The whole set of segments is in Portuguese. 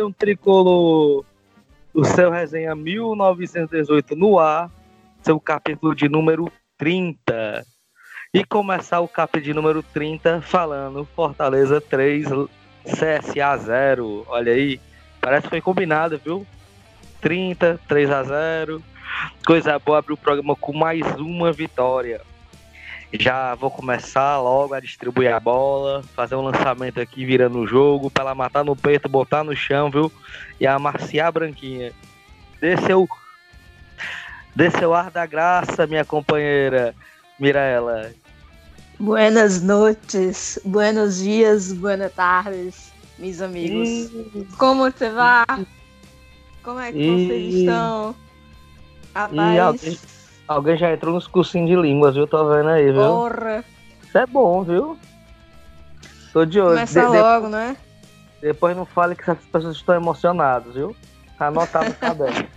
Fala, nação tricolor! O seu resenha 1918 no ar, seu capítulo de número 30. E começar o capítulo de número 30 falando Fortaleza 3, CSA 0. Olha aí, parece que foi combinado, viu? 30, 3 a 0. Coisa boa abrir o programa com mais uma vitória. Já vou começar logo a distribuir a bola, fazer um lançamento aqui virando o jogo, para ela matar no peito, botar no chão, viu? E amaciar a branquinha. Dê seu, dê seu ar da graça, minha companheira Mirella. Buenas noites, buenos dias, buenas tardes, meus amigos. E... Como você vai? Como é que e... vocês estão? Rapaz. Alguém já entrou nos cursinhos de línguas, viu? Tô vendo aí, viu? Porra! Isso é bom, viu? Tô de olho. Começa de, logo, de... né? Depois não fale que essas pessoas estão emocionadas, viu? Tá anotado no caderno.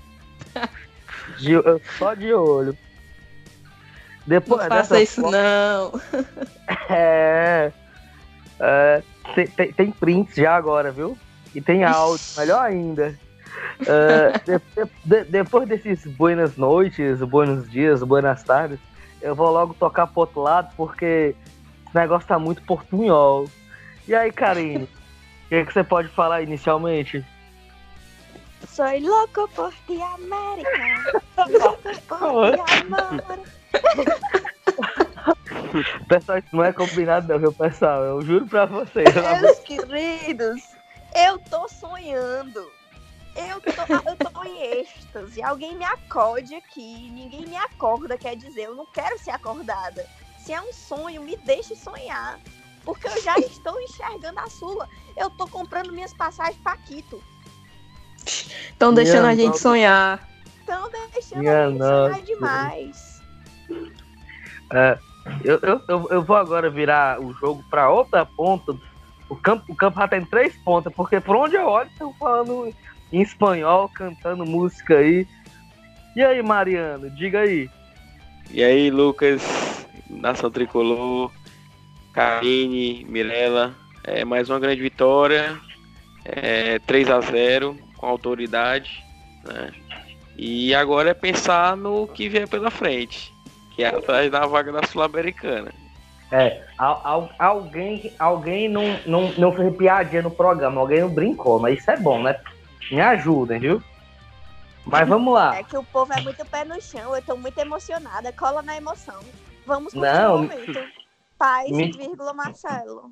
de, só de olho. Depois, não faça isso, não. É. é tem, tem, tem prints já agora, viu? E tem áudio, melhor ainda. Uh, de, de, depois desses buenas noites, buenos dias, buenas tardes, eu vou logo tocar pro outro lado, porque esse negócio tá muito portunhol. E aí, Karine, o que, que você pode falar inicialmente? Sou louco por ti, América. Louco por ti, amor. pessoal, isso não é combinado não, viu, pessoal? Eu juro pra vocês. Meus queridos, eu tô sonhando. Eu tô, eu tô em êxtase. Alguém me acorde aqui. Ninguém me acorda, quer dizer, eu não quero ser acordada. Se é um sonho, me deixe sonhar. Porque eu já estou enxergando a Sula. Eu tô comprando minhas passagens para Quito. Estão deixando a gente sonhar. Estão deixando Minha a gente nossa. sonhar demais. É, eu, eu, eu vou agora virar o jogo para outra ponta. O campo, o campo já tem três pontas, porque por onde eu olho, estão falando em espanhol, cantando música aí. E aí, Mariano, diga aí. E aí, Lucas, Nação Tricolor, Karine, Mirella, é mais uma grande vitória, é, 3 a 0 com autoridade, né? E agora é pensar no que vier pela frente, que é atrás da vaga da Sul-Americana. É, al, alguém, alguém não, não, não fez piadinha no programa, alguém não brincou, mas isso é bom, né? Me ajudem, viu? Mas vamos lá. É que o povo é muito pé no chão, eu tô muito emocionada. Cola na emoção. Vamos Não, o momento. Paz, me... vírgula, Marcelo.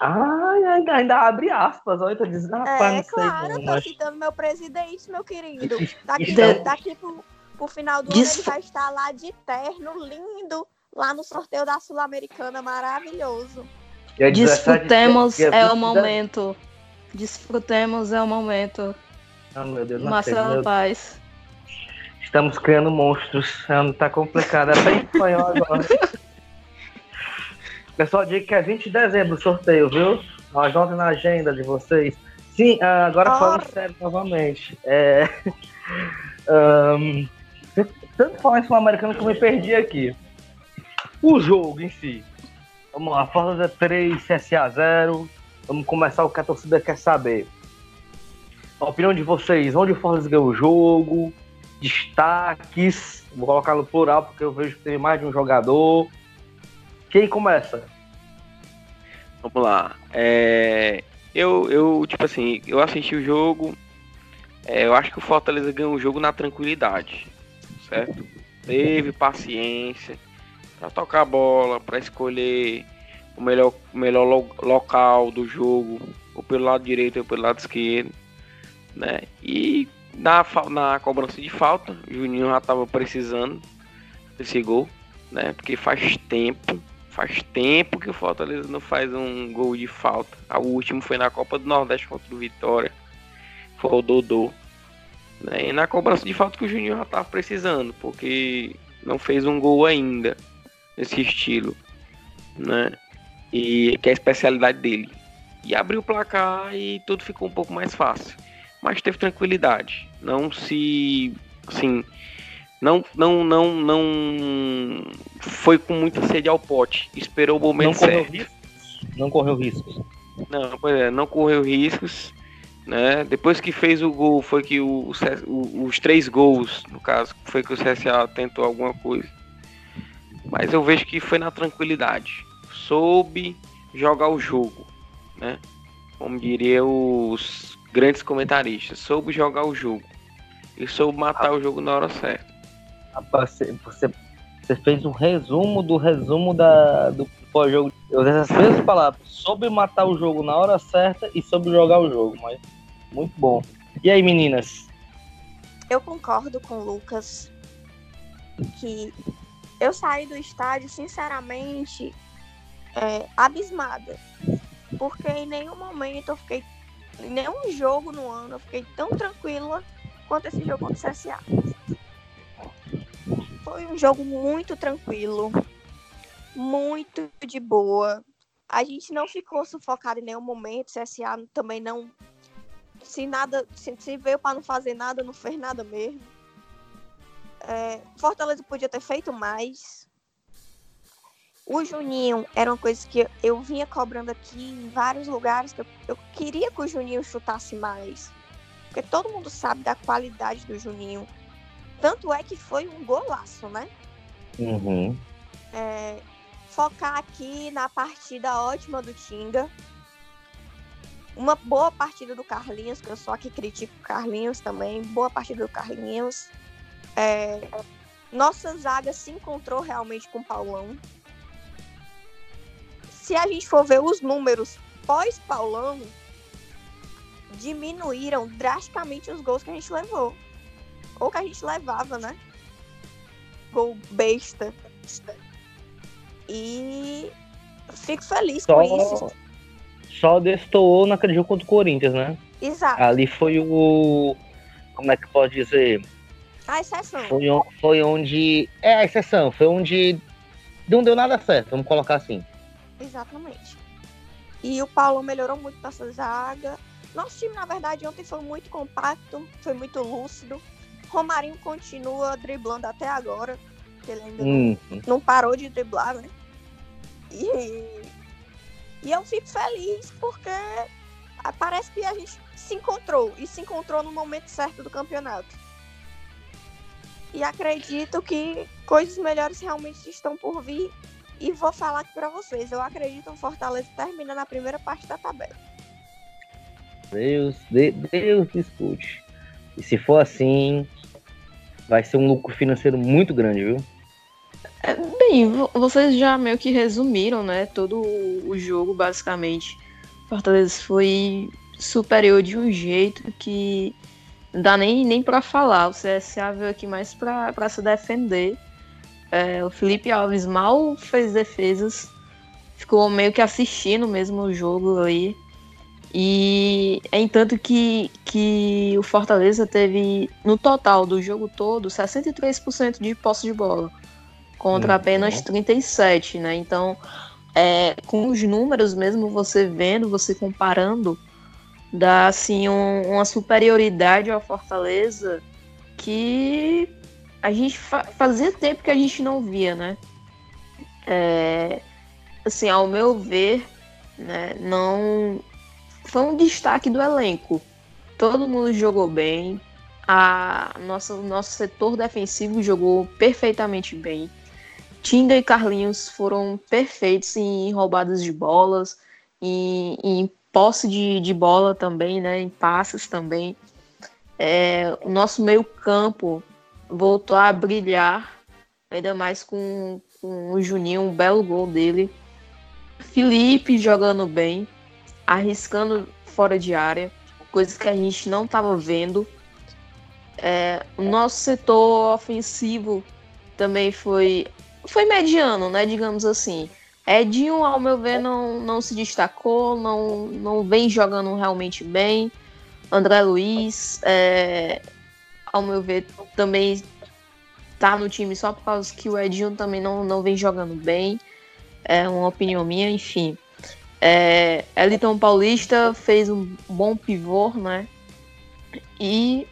Ai, ainda, ainda abre aspas, olha, tô dizendo, É, claro, eu tô mas... citando meu presidente, meu querido. Daqui, então... daqui pro, pro final do ano ele vai estar lá de terno, lindo, lá no sorteio da Sul-Americana, maravilhoso. Disfrutemos, é o momento. Desfrutemos é o momento. Oh, meu Deus, Marcelo Paz. Estamos criando monstros. Tá complicado. É bem espanhol agora. Pessoal, dia que é 20 de dezembro o sorteio, viu? Anotem na agenda de vocês. Sim, ah, agora oh. falando sério novamente. É... um, tanto falar em Sul-Americano que eu me perdi aqui. O jogo em si. Vamos lá, Fortaleza 3, CSA 0. Vamos começar o que a torcida quer saber. A opinião de vocês, onde o Fortaleza ganhou o jogo, destaques, vou colocar no plural porque eu vejo que tem mais de um jogador. Quem começa? Vamos lá. É, eu, eu, tipo assim, eu assisti o jogo. É, eu acho que o Fortaleza ganhou o jogo na tranquilidade, certo? Teve paciência para tocar a bola, para escolher o melhor, melhor lo, local do jogo, ou pelo lado direito ou pelo lado esquerdo, né? E na, na cobrança de falta, o Juninho já estava precisando desse gol, né? Porque faz tempo, faz tempo que o Fortaleza não faz um gol de falta. O último foi na Copa do Nordeste contra o Vitória, foi o Dodô. Né? E na cobrança de falta que o Juninho já estava precisando, porque não fez um gol ainda nesse estilo, né? E que é a especialidade dele. E abriu o placar e tudo ficou um pouco mais fácil. Mas teve tranquilidade. Não se. Assim. Não, não, não, não foi com muita sede ao pote. Esperou o momento não correu certo. Riscos? Não correu riscos. Não, pois é, não correu riscos. Né? Depois que fez o gol, foi que o, o, os três gols, no caso, foi que o CSA tentou alguma coisa. Mas eu vejo que foi na tranquilidade. Soube jogar o jogo, né? Como diria os grandes comentaristas, soube jogar o jogo. E soube matar o jogo na hora certa. Você, você, você fez um resumo do resumo da, do pós-jogo. Eu usei essas mesmas palavras. Soube matar o jogo na hora certa e soube jogar o jogo. Mas muito bom. E aí, meninas? Eu concordo com o Lucas que eu saí do estádio, sinceramente, é, abismada. Porque em nenhum momento eu fiquei. Em nenhum jogo no ano eu fiquei tão tranquila quanto esse jogo contra o CSA. Foi um jogo muito tranquilo, muito de boa. A gente não ficou sufocado em nenhum momento. O CSA também não se nada, se, se veio para não fazer nada, não fez nada mesmo. É, Fortaleza podia ter feito mais. O Juninho era uma coisa que eu vinha cobrando aqui em vários lugares que eu, eu queria que o Juninho chutasse mais. Porque todo mundo sabe da qualidade do Juninho. Tanto é que foi um golaço, né? Uhum. É, focar aqui na partida ótima do Tinga uma boa partida do Carlinhos, que eu só aqui critico o Carlinhos também. Boa partida do Carlinhos. É, nossa zaga se encontrou realmente com o Paulão. Se a gente for ver os números pós-Paulão, diminuíram drasticamente os gols que a gente levou. Ou que a gente levava, né? Gol besta. E fico feliz Só... com isso só destoou naquele jogo contra o Corinthians, né? Exato. Ali foi o. Como é que pode dizer? A exceção. Foi, foi onde. É a exceção, foi onde não deu nada certo, vamos colocar assim. Exatamente. E o Paulo melhorou muito nossa zaga. Nosso time, na verdade, ontem foi muito compacto, foi muito lúcido. Romarinho continua driblando até agora. Ele ainda hum. não, não parou de driblar, né? E e eu fico feliz porque parece que a gente se encontrou e se encontrou no momento certo do campeonato. E acredito que coisas melhores realmente estão por vir. E vou falar aqui para vocês. Eu acredito que o Fortaleza termina na primeira parte da tabela. Deus, Deus escute. E se for assim, vai ser um lucro financeiro muito grande, viu? É, bem, vocês já meio que resumiram, né? Todo o jogo, basicamente. Fortaleza foi superior de um jeito que não dá nem, nem para falar. O CSA veio aqui mais para se defender. É, o Felipe Alves mal fez defesas, ficou meio que assistindo mesmo o jogo aí. E é entanto que, que o Fortaleza teve, no total do jogo todo, 63% de posse de bola contra uhum. apenas 37, né? Então, é, com os números mesmo, você vendo, você comparando, dá assim um, uma superioridade ao Fortaleza que a gente fa fazia tempo que a gente não via, né? É, assim, ao meu ver, né, não foi um destaque do elenco. Todo mundo jogou bem. A nossa, nosso setor defensivo jogou perfeitamente bem. Tinga e Carlinhos foram perfeitos em roubadas de bolas, em, em posse de, de bola também, né? Em passes também. É, o nosso meio campo voltou a brilhar, ainda mais com, com o Juninho, um belo gol dele. Felipe jogando bem, arriscando fora de área, coisas que a gente não estava vendo. É, o nosso setor ofensivo também foi foi mediano, né? Digamos assim. Edinho, ao meu ver, não, não se destacou, não, não vem jogando realmente bem. André Luiz, é, ao meu ver, também tá no time só por causa que o Edinho também não, não vem jogando bem. É uma opinião minha, enfim. É, Eliton Paulista fez um bom pivô, né? E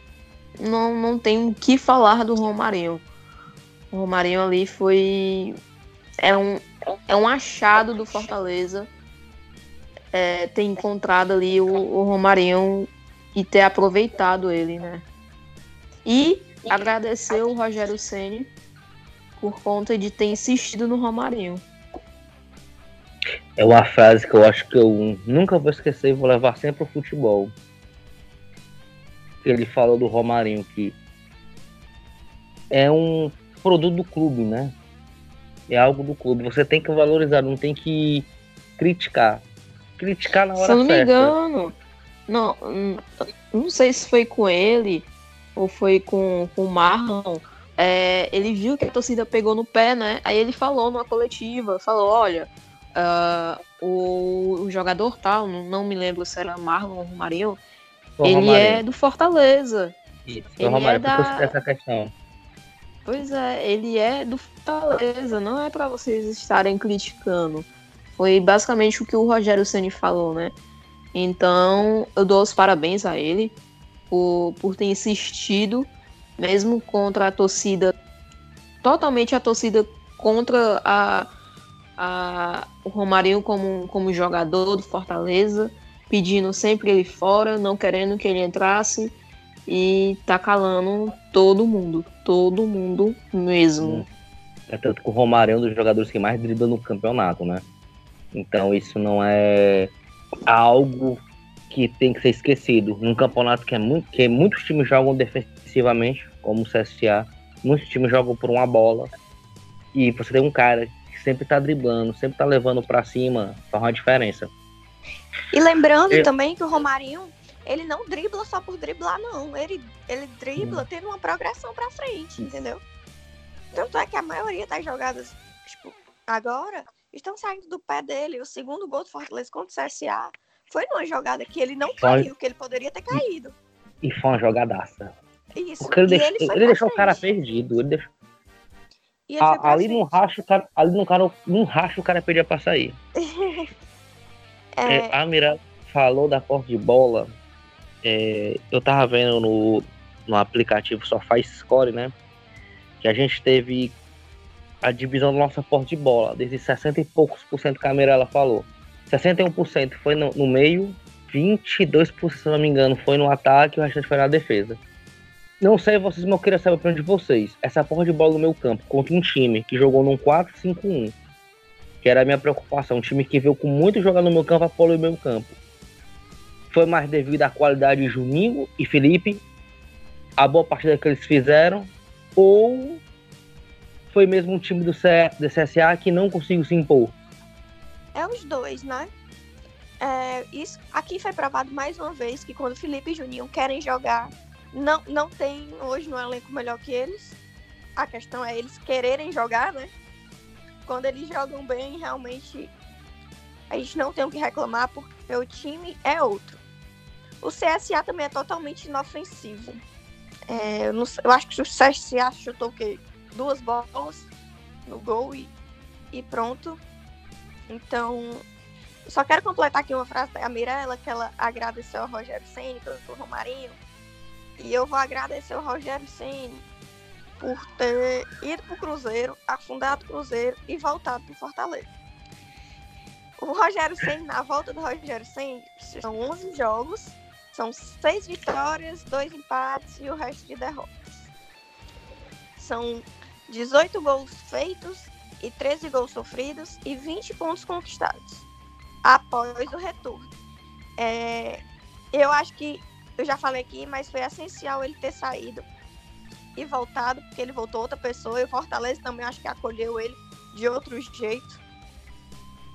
não, não tem o que falar do Romarinho. O Romarinho ali foi. É um, é um achado do Fortaleza. é, ter encontrado ali o, o Romarinho e ter aproveitado ele, né? E agradecer o Rogério Ceni por conta de ter insistido no Romarinho. É uma frase que eu acho que eu nunca vou esquecer e vou levar sempre pro futebol. Ele falou do Romarinho que é um produto do clube, né? É algo do clube. Você tem que valorizar, não tem que criticar. Criticar na hora Se eu não certa. me engano, não, não sei se foi com ele ou foi com, com o Marlon. É, ele viu que a torcida pegou no pé, né? Aí ele falou numa coletiva, falou, olha, uh, o, o, jogador tal, não, não, me lembro se era Marlon ou Romarinho, ele Romarinho. é do Fortaleza. Isso, ele Romário, é da... essa questão. Pois é, ele é do Fortaleza, não é para vocês estarem criticando. Foi basicamente o que o Rogério Ceni falou, né? Então, eu dou os parabéns a ele por, por ter insistido, mesmo contra a torcida, totalmente a torcida contra a, a, o Romarinho como, como jogador do Fortaleza, pedindo sempre ele fora, não querendo que ele entrasse e tá calando todo mundo, todo mundo mesmo. É tanto que o Romário é um dos jogadores que mais dribla no campeonato, né? Então isso não é algo que tem que ser esquecido. Num campeonato que, é muito, que muitos times jogam defensivamente, como o CSA, muitos times jogam por uma bola. E você tem um cara que sempre tá driblando, sempre tá levando para cima, faz uma diferença. E lembrando Eu... também que o Romarinho ele não dribla só por driblar, não. Ele, ele dribla hum. tendo uma progressão pra frente, entendeu? Tanto é que a maioria das jogadas, tipo, agora, estão saindo do pé dele. O segundo gol do Fortaleza contra o CSA foi numa jogada que ele não caiu, que ele poderia ter caído. E foi uma jogadaça. Isso. Porque ele, deixou, ele, ele deixou o cara perdido. Ele deixou... A, ali no racho, o cara, ali no, cara, no racho o cara pedia pra sair. é... É, a Mirella falou da porta de bola é, eu tava vendo no, no aplicativo Sofá Score, né? Que a gente teve a divisão da nossa porta de bola, desde 60 e poucos por cento que a ela falou. 61% foi no, no meio, 22%, se não me engano, foi no ataque e o restante foi na defesa. Não sei vocês, mas eu queria saber para de vocês. Essa porra de bola no meu campo contra um time que jogou num 4-5-1, que era a minha preocupação, um time que veio com muito jogar no meu campo a o meu campo foi mais devido à qualidade de Juninho e Felipe, a boa partida que eles fizeram, ou foi mesmo um time do, do CSA que não conseguiu se impor? É os dois, né? É, isso, aqui foi provado mais uma vez que quando Felipe e Juninho querem jogar, não, não tem hoje no elenco melhor que eles. A questão é eles quererem jogar, né? Quando eles jogam bem, realmente a gente não tem o que reclamar porque o time é outro. O CSA também é totalmente inofensivo. É, eu, não, eu, acho que o CSA chutou o quê? Duas bolas no gol e, e pronto. Então, só quero completar aqui uma frase da Mirella, que ela agradeceu ao Rogério Senna pelo Romarinho. E eu vou agradecer ao Rogério Senna por ter ido para o Cruzeiro, afundado o Cruzeiro e voltado para Fortaleza. O Rogério Senna, na volta do Rogério Senna, são 11 jogos são seis vitórias, dois empates e o resto de derrotas. São 18 gols feitos e 13 gols sofridos e 20 pontos conquistados após o retorno. É, eu acho que eu já falei aqui, mas foi essencial ele ter saído e voltado, porque ele voltou outra pessoa. E o Fortaleza também acho que acolheu ele de outro jeito.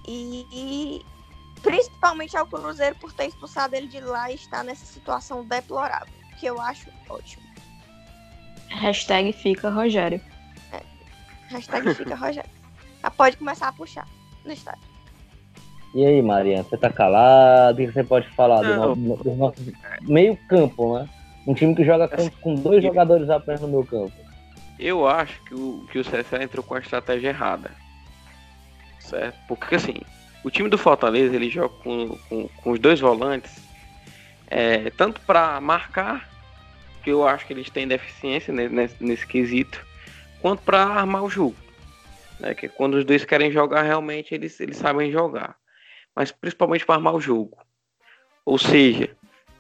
E, e Principalmente ao Cruzeiro por ter expulsado ele de lá e estar nessa situação deplorável, que eu acho ótimo. Hashtag fica Rogério. É. Hashtag fica Rogério. Já pode começar a puxar no estádio. E aí, Mariana, você tá calado? O que você pode falar do, nosso, do nosso meio campo, né? Um time que joga com, com dois jogadores apenas no meu campo. Eu acho que o, que o CSA entrou com a estratégia errada. Certo? Porque assim, o time do Fortaleza ele joga com, com, com os dois volantes, é, tanto para marcar, que eu acho que eles têm deficiência nesse, nesse quesito, quanto para armar o jogo. Né, que quando os dois querem jogar, realmente eles, eles sabem jogar. mas principalmente para armar o jogo. Ou seja,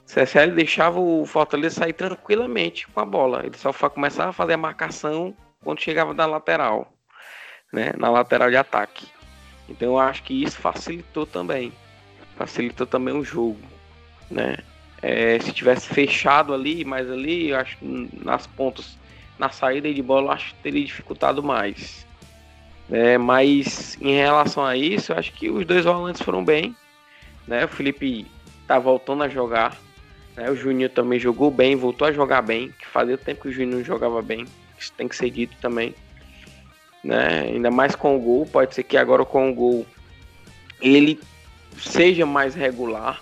CSL deixava o Fortaleza sair tranquilamente com a bola. Ele só começava a fazer a marcação quando chegava na lateral, né? Na lateral de ataque. Então eu acho que isso facilitou também. Facilitou também o jogo, né? É, se tivesse fechado ali, mas ali, eu acho que nas pontas, na saída de bola, acho que teria dificultado mais. É, mas em relação a isso, eu acho que os dois volantes foram bem. Né? O Felipe tá voltando a jogar. Né? O Juninho também jogou bem, voltou a jogar bem, que fazia tempo que o Juninho jogava bem. Isso tem que ser dito também. Né? Ainda mais com o gol, pode ser que agora com o gol ele seja mais regular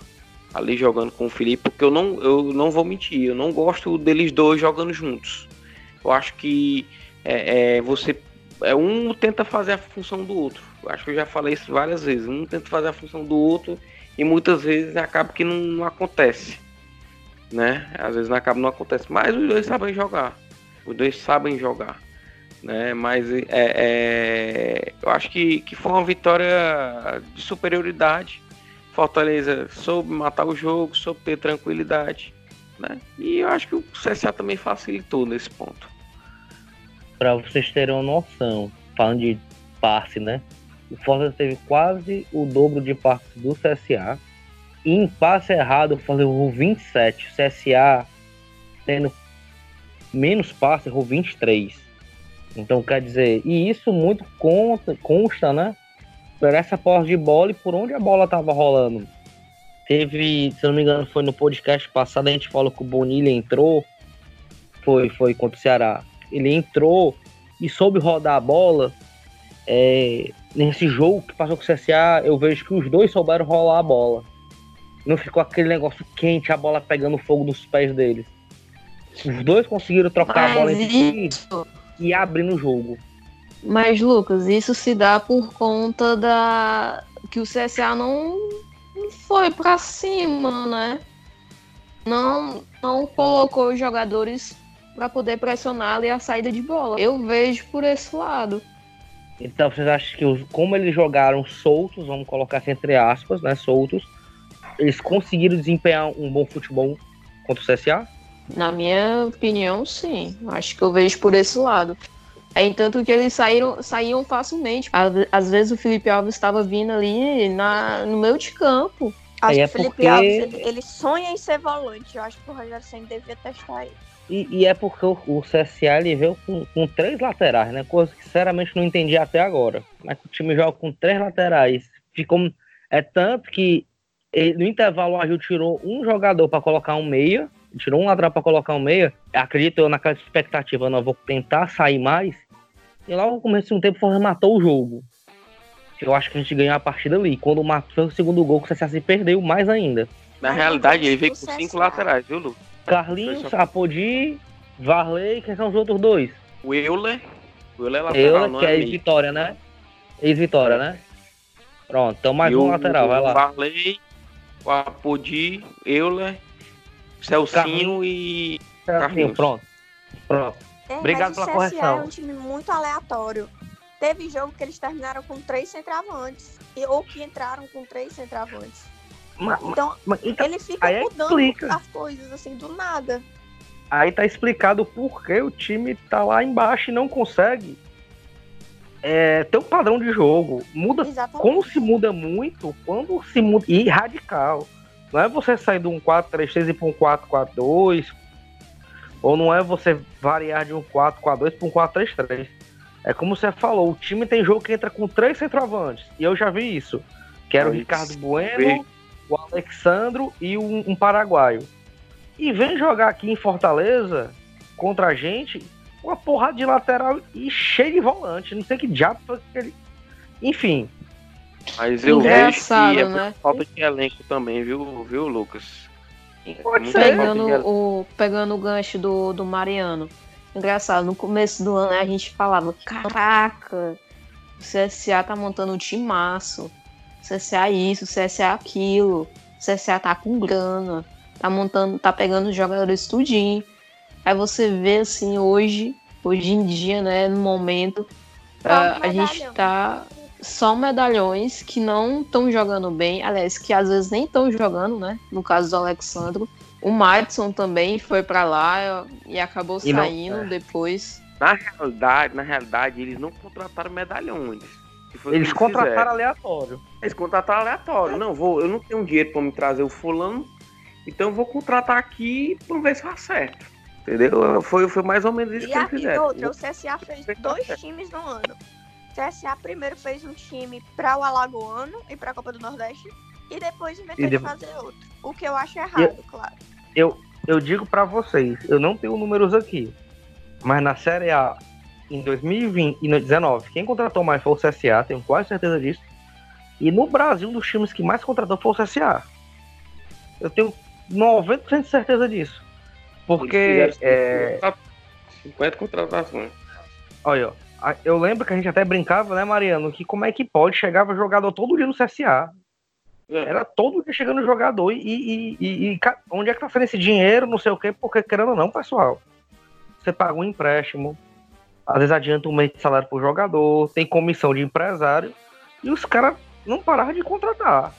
ali jogando com o Felipe, porque eu não, eu não vou mentir, eu não gosto deles dois jogando juntos. Eu acho que é, é, você é um tenta fazer a função do outro. Acho que eu já falei isso várias vezes. Um tenta fazer a função do outro e muitas vezes acaba que não, não acontece, né? Às vezes não acaba não acontece. Mas os dois sabem jogar. Os dois sabem jogar, né? Mas é, é, eu acho que, que foi uma vitória de superioridade. Fortaleza soube matar o jogo, soube ter tranquilidade, né? E eu acho que o CSA também facilitou nesse ponto para vocês terem uma noção, falando de passe, né? O Fortaleza teve quase o dobro de passes do CSA. E em passe errado, o Fortaleza errou 27. O CSA tendo menos passe, errou 23. Então, quer dizer, e isso muito conta, consta, né? Por essa posse de bola e por onde a bola tava rolando. Teve, se não me engano, foi no podcast passado, a gente falou que o Bonilha entrou. Foi, foi contra o Ceará ele entrou e soube rodar a bola. É, nesse jogo que passou com o CSA, eu vejo que os dois souberam rolar a bola. Não ficou aquele negócio quente, a bola pegando fogo nos pés deles. Os dois conseguiram trocar Mas a bola entre isso... e abrir no jogo. Mas, Lucas, isso se dá por conta da. que o CSA não foi para cima, né? Não, não colocou os jogadores para poder pressionar ali a saída de bola. Eu vejo por esse lado. Então vocês acham que os, como eles jogaram soltos, vamos colocar assim entre aspas, né, soltos, eles conseguiram desempenhar um bom futebol contra o CSA? Na minha opinião, sim. Acho que eu vejo por esse lado. É entanto que eles saíram, saíam facilmente. Às vezes o Felipe Alves estava vindo ali na, no meio de campo. Acho que é o Felipe porque... Alves ele, ele, sonha em ser volante. Eu acho que o Rogério Senna devia testar ele. E, e, é porque o, o CSA ele veio com, com, três laterais, né? Coisa que sinceramente não entendi até agora. Mas o time joga com três laterais. Ficou, é tanto que ele, no intervalo o Agil tirou um jogador para colocar um meia. Tirou um lateral para colocar um meia. Acredito eu naquela expectativa, não vou tentar sair mais. E logo no começo de um tempo o matou o jogo. Eu acho que a gente ganhou a partida ali. Quando matou o segundo gol, o CSA se perdeu mais ainda. Na realidade, ele veio com cinco laterais, viu, Lu? Carlinhos, Apodi, Varley, quem são os outros dois? O Euler. O Euler é lateral, Euler, que é, é ex-vitória, né? Ex-vitória, né? Pronto, então mais e um o, lateral, vai lá. Varley, o Apodi, Euler, Celcinho Carlinhos. e Carlinhos. Pronto, pronto. É, Obrigado pela correção. é um time muito aleatório. Teve jogo que eles terminaram com três centravantes. Ou que entraram com três centravantes. Mas, então, mas, então, ele fica mudando explica. as coisas assim do nada. Aí tá explicado por que o time tá lá embaixo e não consegue é, ter um padrão de jogo. Muda Exatamente. como se muda muito, quando se muda. E radical. Não é você sair de um 4-3-3 e para um 4-4-2. Ou não é você variar de um 4-4-2 para um 4-3-3. É como você falou, o time tem jogo que entra com três centroavantes. E eu já vi isso. Que era o Ricardo Bueno, o Alexandro e um, um paraguaio. E vem jogar aqui em Fortaleza contra a gente uma porrada de lateral e cheio de volante. Não sei que diabo foi aquele. Enfim. Mas eu vejo que é né? falta de elenco também, viu, viu Lucas? Pode ser. Pegando o, pegando o gancho do, do Mariano. Engraçado, no começo do ano a gente falava: caraca, o CSA tá montando um timaço. CSA isso, CSA aquilo, CSA tá com grana, tá montando, tá pegando os jogadores tudinho. Aí você vê assim hoje, hoje em dia, né, no momento, uh, a gente tá só medalhões que não estão jogando bem, aliás, que às vezes nem estão jogando, né? No caso do Alexandro. O Madison também foi para lá e acabou e saindo não, é. depois. Na realidade, na realidade, eles não contrataram medalhões. Eles contrataram fizeram. aleatório. Eles contrataram aleatório. Não, vou, eu não tenho dinheiro para me trazer o fulano, então eu vou contratar aqui para ver se acerta. Entendeu? Foi, foi mais ou menos isso e que eles fizeram. Outra, o CSA fez dois times no ano. O CSA primeiro fez um time para o Alagoano e para a Copa do Nordeste e depois inventou de fazer outro. O que eu acho errado, eu, claro. Eu, eu digo para vocês, eu não tenho números aqui, mas na Série A em 2020 e 2019, quem contratou mais foi o CSA, tenho quase certeza disso. E no Brasil, um dos times que mais contratou foi o CSA. Eu tenho 90% de certeza disso. Porque. É... 50 contratações. Olha, eu lembro que a gente até brincava, né, Mariano, que como é que pode? Chegava jogador todo dia no CSA. É. Era todo dia chegando jogador e, e, e, e, onde é que tá sendo esse dinheiro, não sei o quê, porque querendo ou não, pessoal. Você paga um empréstimo, às vezes adianta um mês de salário pro jogador, tem comissão de empresário, e os caras não pararam de contratar.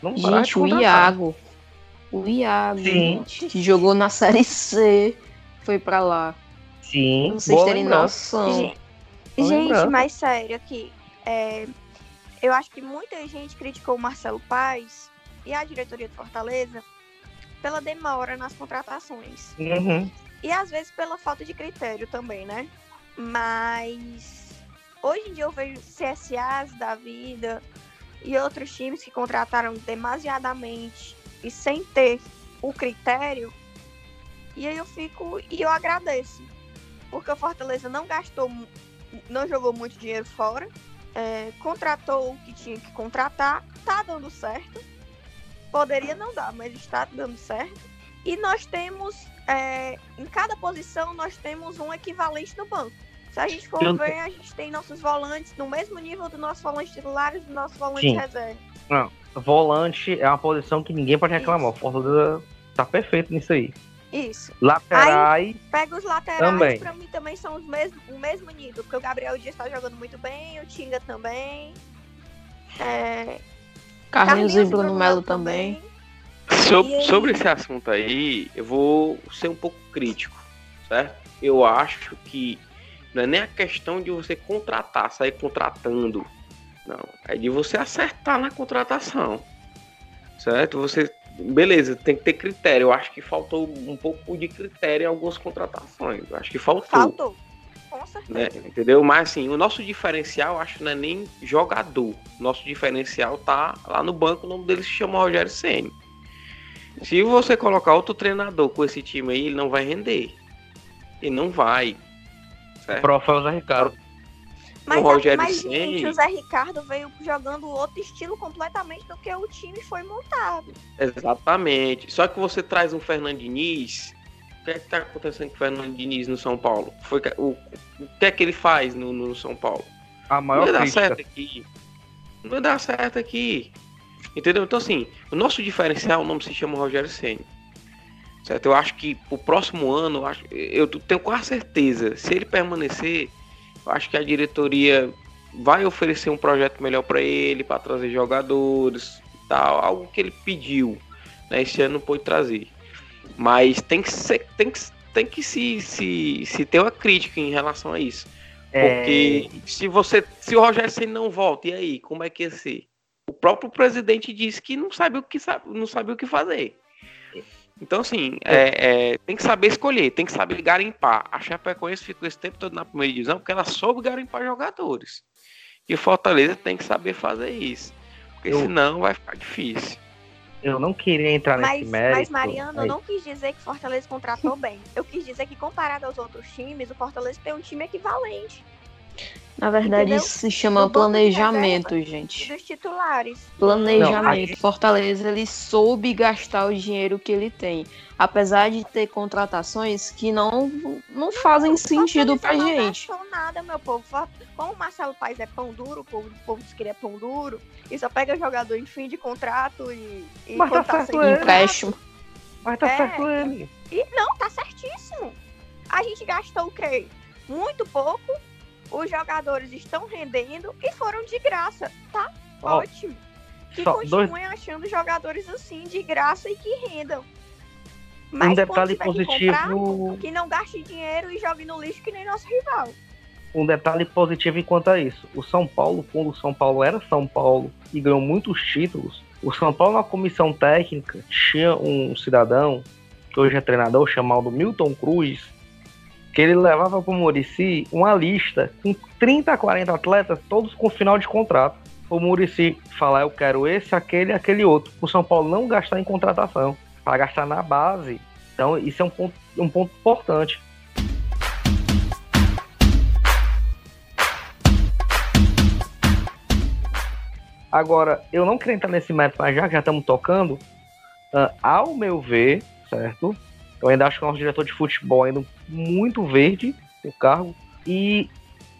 Não gente, de contratar. o Iago. O Iago, Sim. Gente, que jogou na Série C, foi pra lá. Sim, Não vocês terem noção. Gente, gente mais sério aqui. É, eu acho que muita gente criticou o Marcelo Paz e a diretoria de Fortaleza pela demora nas contratações. Uhum. E às vezes pela falta de critério também, né? Mas hoje em dia eu vejo CSAs da vida e outros times que contrataram demasiadamente e sem ter o critério. E aí eu fico e eu agradeço. Porque o Fortaleza não gastou, não jogou muito dinheiro fora. É, contratou o que tinha que contratar, tá dando certo. Poderia não dar, mas está dando certo. E nós temos, é, em cada posição, nós temos um equivalente no banco. Se a gente for eu... ver, a gente tem nossos volantes no mesmo nível do nosso volante titular e do nosso volante Sim. reserva. Não, volante é uma posição que ninguém pode reclamar. Isso. O Fortaleza tá perfeito nisso aí. Isso. Laterais. Aí, pega os laterais, também. pra mim também são os mesmos, o mesmo nível, porque o Gabriel Dias tá jogando muito bem, o Tinga também. É... Carlinhos, Carlinhos e Bruno Melo também. também. sobre esse assunto aí, eu vou ser um pouco crítico, certo? Eu acho que não é nem a questão de você contratar, sair contratando. Não. É de você acertar na contratação. Certo? Você. Beleza, tem que ter critério. Eu acho que faltou um pouco de critério em algumas contratações. Eu acho que faltou. Faltou. Com certeza. Né? Entendeu? Mas assim, o nosso diferencial, acho que não é nem jogador. Nosso diferencial tá lá no banco, o nome dele se chama Rogério Senni. Se você colocar outro treinador com esse time aí, ele não vai render. Ele não vai. O prof é o Zé Ricardo. Mas, o Rogério mas gente, o Zé Ricardo veio jogando outro estilo completamente do que o time foi montado. Exatamente. Só que você traz um Fernando Diniz. O que é que tá acontecendo com o Fernando Diniz no São Paulo? Foi, o, o que é que ele faz no, no São Paulo? A maior Não vai dar certo aqui. Não vai dar certo aqui. Entendeu? Então, assim, o nosso diferencial, o nome se chama Rogério Senna. Certo? Eu acho que o próximo ano, eu, acho, eu tenho quase certeza, se ele permanecer, eu acho que a diretoria vai oferecer um projeto melhor para ele, para trazer jogadores, tal, algo que ele pediu. Né? Esse ano não pôde trazer. Mas tem que ser, tem que, tem que se, se, se ter uma crítica em relação a isso. Porque é... se você. Se o Rogério Senna não volta, e aí, como é que ia ser? O próprio presidente disse que não sabe o que, sabe, não sabe o que fazer. Então, assim, é, é, tem que saber escolher, tem que saber garimpar. A Chapecoense ficou esse tempo todo na primeira divisão porque ela soube garimpar jogadores. E o Fortaleza tem que saber fazer isso. Porque eu, senão vai ficar difícil. Eu não queria entrar mas, nesse mérito. Mas, Mariano, eu não quis dizer que o Fortaleza contratou bem. Eu quis dizer que, comparado aos outros times, o Fortaleza tem um time equivalente. Na verdade, Entendeu? isso se chama planejamento, gente. Dos titulares. Planejamento. Não. Fortaleza, ele soube gastar o dinheiro que ele tem. Apesar de ter contratações que não, não fazem não, sentido pra não gente. Não nada, meu povo. Como o Marcelo Paes é pão duro, o povo, o povo diz que ele é pão duro, e só pega jogador em fim de contrato e, e Mas tá certo ele. empréstimo. Mas tá é, certo ele. E, não, tá certíssimo. A gente gastou o quê? Muito pouco os jogadores estão rendendo e foram de graça. Tá ótimo. Que continuem dois... achando jogadores assim de graça e que rendam. Mas um detalhe positivo. Que, comprar, que não gaste dinheiro e jogue no lixo que nem nosso rival. Um detalhe positivo enquanto a isso. O São Paulo, quando o São Paulo era São Paulo e ganhou muitos títulos, o São Paulo na comissão técnica tinha um cidadão, que hoje é treinador, chamado Milton Cruz, que ele levava para o Murici uma lista com 30 a 40 atletas, todos com final de contrato. O Murici falar, eu quero esse, aquele aquele outro. O São Paulo não gastar em contratação, para gastar na base. Então, isso é um ponto, um ponto importante. Agora, eu não queria entrar nesse método, mas já que já estamos tocando, uh, ao meu ver, certo? Eu ainda acho que o nosso diretor de futebol ainda muito verde o cargo. E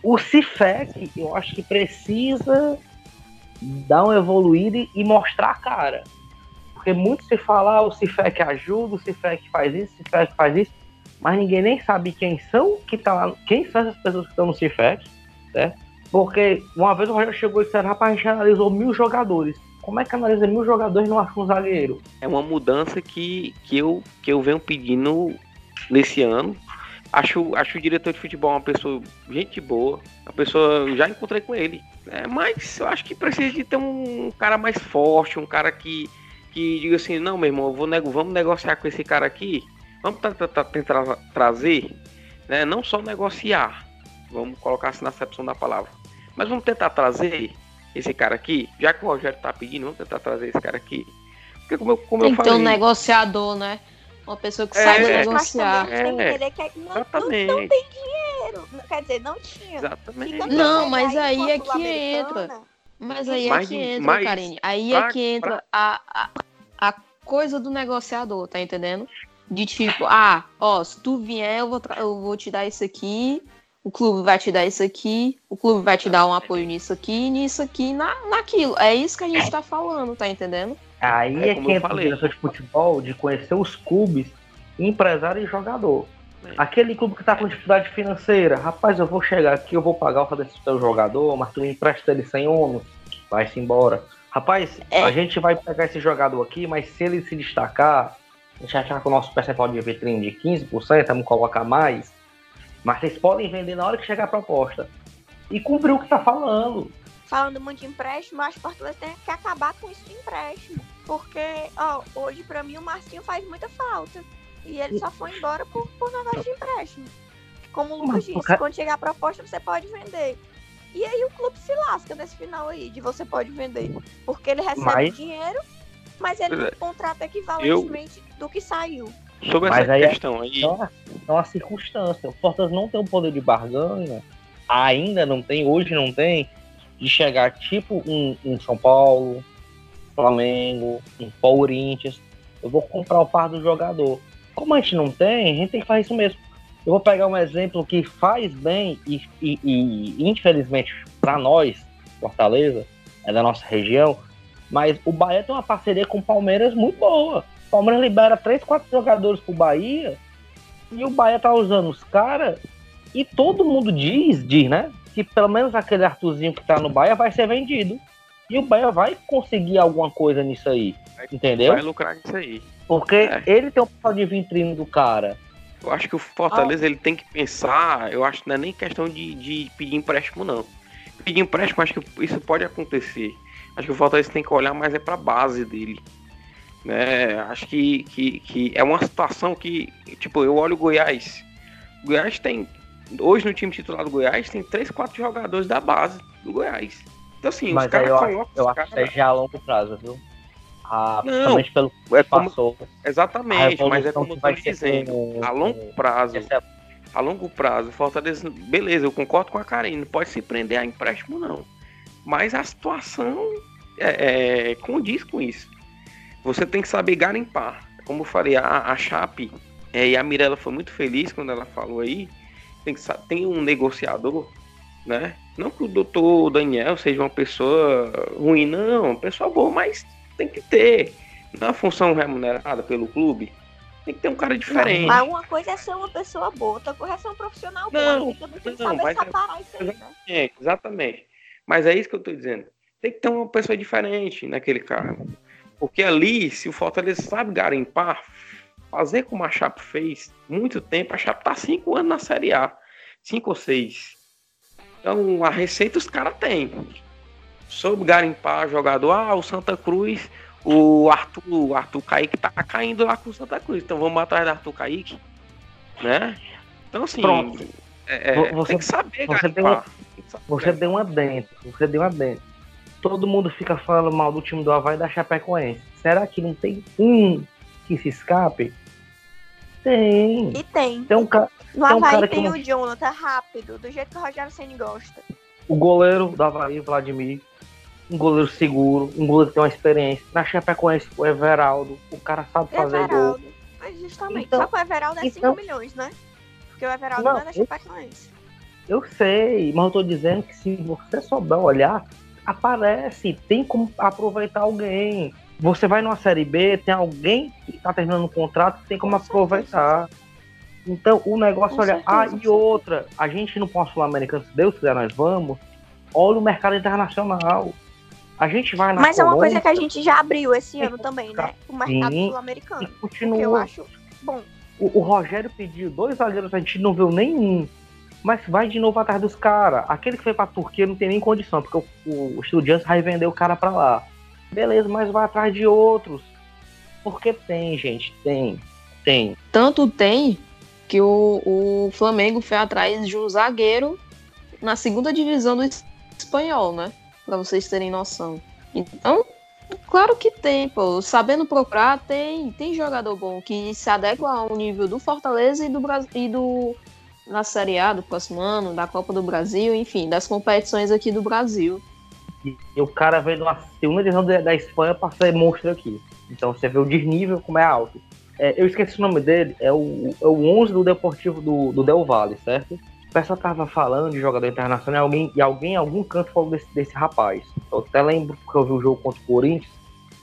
o Cifec, eu acho que precisa dar uma evoluída e mostrar a cara. Porque muito se fala, ah, o Cifec ajuda, o Cifec faz isso, o Cifec faz isso, mas ninguém nem sabe quem são que tá lá, quem são essas pessoas que estão no Cifec, certo? Porque uma vez o Rogério chegou e disse, rapaz, a gente analisou mil jogadores. Como é que analisa mil jogadores e não um zagueiro? É uma mudança que, que, eu, que eu venho pedindo nesse ano. Acho, acho o diretor de futebol uma pessoa, gente boa, uma pessoa, já encontrei com ele. É, mas eu acho que precisa de ter um cara mais forte, um cara que, que diga assim, não, meu irmão, vou nego, vamos negociar com esse cara aqui, vamos tentar trazer, né, não só negociar, vamos colocar assim na acepção da palavra, mas vamos tentar trazer esse cara aqui, já que o Rogério tá pedindo, vamos tentar trazer esse cara aqui. Porque como eu, como Tem eu falei, ter um negociador, né? Uma pessoa que é, sabe negociar. É, tem que entender que não, exatamente. Não, não, tem dinheiro. Quer dizer, não tinha. Exatamente. Não, mas aí é que entra. Mas aí é que entra, mas, Karine. Aí é que entra a, a, a coisa do negociador, tá entendendo? De tipo, ah, ó, se tu vier, eu vou, eu vou te dar isso aqui, o clube vai te dar isso aqui, o clube vai te dar um apoio nisso aqui, nisso aqui, na, naquilo. É isso que a gente tá falando, tá entendendo? Aí é, é que entra o diretor de futebol de conhecer os clubes, empresário e jogador. É. Aquele clube que tá com dificuldade financeira, rapaz, eu vou chegar aqui, eu vou pagar o desse teu jogador, mas tu me empresta ele sem ônus, vai-se embora. Rapaz, é. a gente vai pegar esse jogador aqui, mas se ele se destacar, a gente achar que o nosso percentual de vitrine de 15%, vamos colocar mais, mas vocês podem vender na hora que chegar a proposta. E cumprir o que tá falando. Falando muito de empréstimo, acho que o Fortaleza tem que acabar com isso de empréstimo. Porque, ó, hoje pra mim o Marcinho faz muita falta. E ele só foi embora por, por negócio de empréstimo. Como o Lucas disse, quando chegar a proposta você pode vender. E aí o clube se lasca nesse final aí, de você pode vender. Porque ele recebe mas... dinheiro, mas ele não contrata equivalentemente eu... do que saiu. Sobre Mas essa aí é questão aí. É uma, é uma circunstância. O Fortaleza não tem o poder de barganha, ainda não tem, hoje não tem, de chegar tipo um, um São Paulo, Flamengo, um Corinthians. Eu vou comprar o par do jogador. Como a gente não tem, a gente tem que fazer isso mesmo. Eu vou pegar um exemplo que faz bem e, e, e infelizmente para nós, Fortaleza, é da nossa região, mas o Bahia tem uma parceria com o Palmeiras muito boa. O Palmeiras libera 3, 4 jogadores pro Bahia e o Bahia tá usando os caras e todo mundo diz, diz, né? Que pelo menos aquele Arthurzinho que tá no Bahia vai ser vendido. E o Bahia vai conseguir alguma coisa nisso aí. Entendeu? Vai lucrar nisso aí. Porque é. ele tem um papel de vitrine do cara. Eu acho que o Fortaleza ah. ele tem que pensar, eu acho que não é nem questão de, de pedir empréstimo, não. Pedir empréstimo, acho que isso pode acontecer. Acho que o Fortaleza tem que olhar mais é pra base dele. Né? Acho que, que, que é uma situação que, tipo, eu olho o Goiás. O Goiás tem, hoje no time titular do Goiás, tem três, quatro jogadores da base do Goiás. Então, assim, Mas os caras colocam. Eu, acho que é já a longo prazo, viu? Ah, não, pelo é como, passou. Exatamente, mas é como eu tô dizendo. Com, a longo prazo. É... A longo prazo, Fortaleza, beleza, eu concordo com a Karine, não pode se prender a empréstimo, não. Mas a situação é, é, condiz com isso. Você tem que saber garimpar. Como eu falei, a, a Chape é, e a Mirella foi muito feliz quando ela falou aí. Tem, que, tem um negociador, né? Não que o doutor Daniel seja uma pessoa ruim, não, uma pessoa boa, mas tem que ter. Não é uma função remunerada pelo clube. Tem que ter um cara diferente. Mas uma coisa é ser uma pessoa boa, outra coisa é ser um profissional não, bom. Tem que saber separar isso aí, né? Exatamente. Mas é isso que eu tô dizendo. Tem que ter uma pessoa diferente naquele cargo. Porque ali, se o Fortaleza sabe garimpar, fazer como a Chape fez muito tempo, a Chape tá cinco anos na Série A. Cinco ou seis. Então, a receita os caras têm. Soube garimpar jogador. Ah, o Santa Cruz o Arthur, o Arthur Kaique tá caindo lá com o Santa Cruz. Então vamos atrás do Arthur Kaique. Né? Então assim. Pronto. É, é você, tem que saber, você deu, uma, você deu uma dentro. Você deu uma dentro. Todo mundo fica falando mal do time do Havaí da Chapecoense. Será que não tem um que se escape? Tem. E tem. Tem um, ca... no tem um Havaí tem o Jonathan rápido, do jeito que o Rogério Senni gosta. O goleiro do Havaí, Vladimir, um goleiro seguro, um goleiro que tem uma experiência. Na Chapecoense, o Everaldo, o cara sabe fazer Everaldo. gol. Mas justamente, então, só que o Everaldo é então, 5 milhões, né? Porque o Everaldo não, não é da Chapecoense. Eu, eu sei, mas eu tô dizendo que se você souber olhar, aparece, tem como aproveitar alguém. Você vai numa Série B, tem alguém que tá terminando um contrato, tem como Com aproveitar. Então, o negócio, Com olha, certeza, ah, e outra, a gente não pode falar americano, se Deus quiser, nós vamos. Olha o mercado internacional. A gente vai na Mas Colômbia, é uma coisa que a gente já abriu esse ano também, né? O mercado sul-americano. Continua. Eu acho bom. O, o, Rogério pediu dois zagueiros, a gente não viu nenhum. Mas vai de novo atrás dos caras. Aquele que foi pra Turquia não tem nem condição, porque o, o Estudiantes vai vender o cara pra lá. Beleza, mas vai atrás de outros. Porque tem, gente, tem. Tem. Tanto tem que o, o Flamengo foi atrás de um zagueiro na segunda divisão do espanhol, né? para vocês terem noção. Então, claro que tem, pô. Sabendo procurar, tem, tem jogador bom que se adequa ao nível do Fortaleza e do e do na Série A do próximo ano, da Copa do Brasil, enfim, das competições aqui do Brasil. E o cara veio de uma segunda divisão da Espanha para ser monstro aqui. Então você vê o desnível como é alto. É, eu esqueci o nome dele, é o, é o 11 do Deportivo do, do Del Valle, certo? pessoal tava falando de jogador internacional alguém, e alguém em algum canto falou desse, desse rapaz. Eu até lembro que eu vi o jogo contra o Corinthians.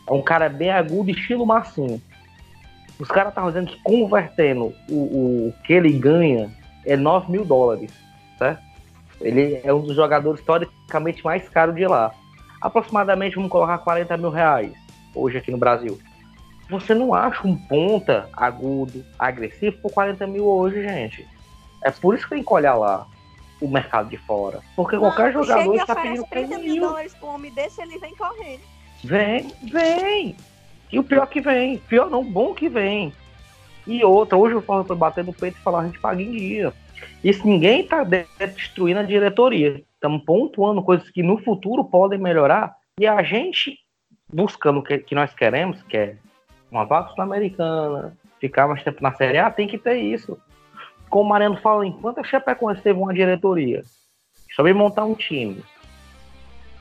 É um cara bem agudo, estilo Massinho. Os caras estavam dizendo que convertendo o, o que ele ganha é 9 mil dólares, certo? Ele é um dos jogadores historicamente mais caros de lá. Aproximadamente, vamos colocar 40 mil reais hoje aqui no Brasil. Você não acha um ponta agudo, agressivo por 40 mil hoje, gente? É por isso que tem que olhar lá o mercado de fora. Porque não, qualquer jogador está pedindo 30 mil dólares por um homem desse, ele vem correndo. Vem, vem. E o pior que vem. Pior não, bom que vem. E outra, hoje eu falo para bater no peito e falar, a gente paga em dia. Isso ninguém está destruindo a diretoria. Estamos pontuando coisas que no futuro podem melhorar. E a gente, buscando o que, que nós queremos, que é uma vaga sul-americana, ficar mais tempo na Série A, tem que ter isso como o Mariano fala, enquanto a Chapecoense teve uma diretoria, soube montar um time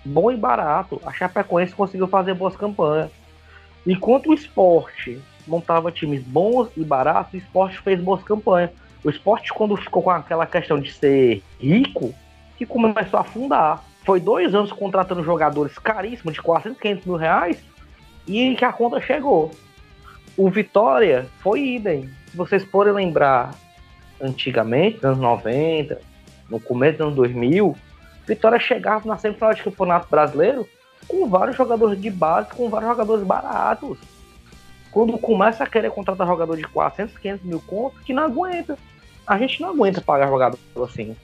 bom e barato, a Chapecoense conseguiu fazer boas campanhas. Enquanto o esporte montava times bons e baratos, o esporte fez boas campanhas. O esporte, quando ficou com aquela questão de ser rico, que começou a afundar. Foi dois anos contratando jogadores caríssimos, de 400, 500 mil reais, e que a conta chegou. O Vitória foi idem. Se vocês forem lembrar, antigamente, nos anos 90, no começo dos anos 2000, Vitória chegava na semifinal de campeonato brasileiro com vários jogadores de base, com vários jogadores baratos. Quando começa a querer contratar jogador de 400, 500 mil contos, que não aguenta. A gente não aguenta pagar jogador assim.